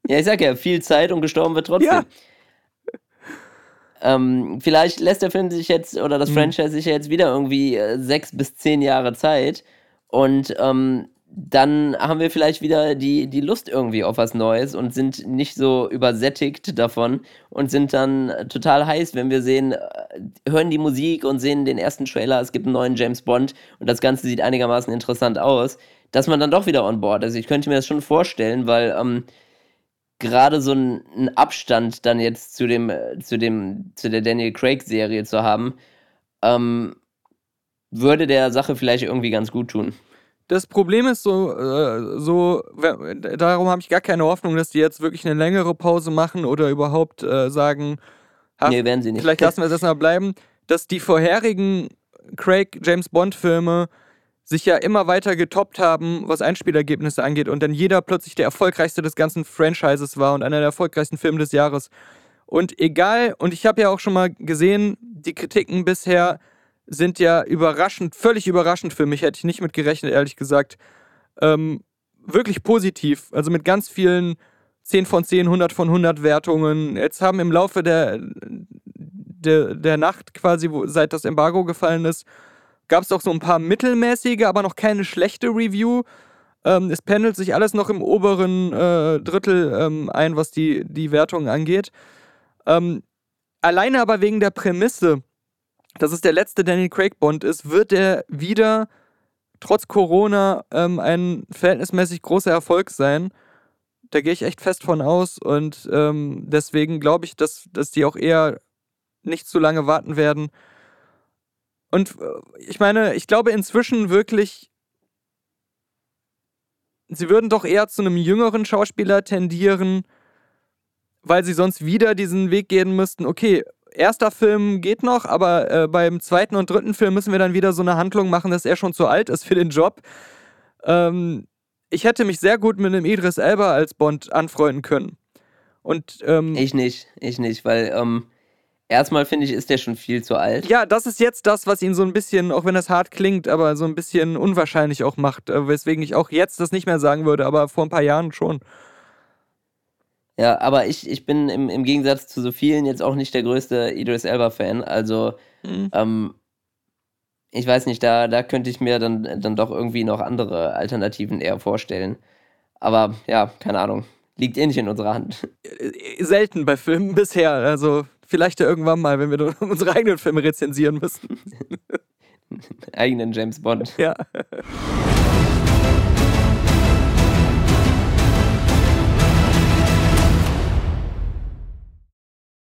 Ja, ich sag ja, viel Zeit und gestorben wird trotzdem. Ja. Ähm, vielleicht lässt der Film sich jetzt oder das mhm. Franchise sich ja jetzt wieder irgendwie äh, sechs bis zehn Jahre Zeit und ähm, dann haben wir vielleicht wieder die, die Lust irgendwie auf was Neues und sind nicht so übersättigt davon und sind dann total heiß, wenn wir sehen, äh, hören die Musik und sehen den ersten Trailer, es gibt einen neuen James Bond und das Ganze sieht einigermaßen interessant aus, dass man dann doch wieder on board ist. Ich könnte mir das schon vorstellen, weil ähm, gerade so einen Abstand dann jetzt zu dem, äh, zu dem, zu der Daniel Craig-Serie zu haben, ähm, würde der Sache vielleicht irgendwie ganz gut tun. Das Problem ist so, äh, so darum habe ich gar keine Hoffnung, dass die jetzt wirklich eine längere Pause machen oder überhaupt äh, sagen, ha, nee, werden sie nicht. vielleicht lassen wir es erstmal bleiben, dass die vorherigen Craig James Bond Filme sich ja immer weiter getoppt haben, was Einspielergebnisse angeht und dann jeder plötzlich der erfolgreichste des ganzen Franchises war und einer der erfolgreichsten Filme des Jahres. Und egal, und ich habe ja auch schon mal gesehen, die Kritiken bisher sind ja überraschend, völlig überraschend für mich, hätte ich nicht mit gerechnet, ehrlich gesagt. Ähm, wirklich positiv, also mit ganz vielen 10 von 10, 100 von 100 Wertungen. Jetzt haben im Laufe der, der, der Nacht quasi, wo, seit das Embargo gefallen ist, gab es auch so ein paar mittelmäßige, aber noch keine schlechte Review. Ähm, es pendelt sich alles noch im oberen äh, Drittel ähm, ein, was die, die Wertungen angeht. Ähm, alleine aber wegen der Prämisse, dass es der letzte Daniel Craig Bond ist, wird er wieder trotz Corona ähm, ein verhältnismäßig großer Erfolg sein. Da gehe ich echt fest von aus und ähm, deswegen glaube ich, dass, dass die auch eher nicht zu lange warten werden. Und äh, ich meine, ich glaube inzwischen wirklich, sie würden doch eher zu einem jüngeren Schauspieler tendieren, weil sie sonst wieder diesen Weg gehen müssten, okay, erster Film geht noch, aber äh, beim zweiten und dritten Film müssen wir dann wieder so eine Handlung machen, dass er schon zu alt ist für den Job. Ähm, ich hätte mich sehr gut mit einem Idris Elba als Bond anfreunden können. Und, ähm, ich nicht, ich nicht, weil ähm, erstmal finde ich, ist der schon viel zu alt. Ja, das ist jetzt das, was ihn so ein bisschen, auch wenn das hart klingt, aber so ein bisschen unwahrscheinlich auch macht, äh, weswegen ich auch jetzt das nicht mehr sagen würde, aber vor ein paar Jahren schon. Ja, aber ich, ich bin im, im Gegensatz zu so vielen jetzt auch nicht der größte Idris Elba-Fan. Also, mhm. ähm, ich weiß nicht, da, da könnte ich mir dann, dann doch irgendwie noch andere Alternativen eher vorstellen. Aber ja, keine Ahnung. Liegt eh nicht in unserer Hand. Äh, selten bei Filmen bisher. Also, vielleicht ja irgendwann mal, wenn wir unsere eigenen Filme rezensieren müssen. eigenen James Bond. Ja.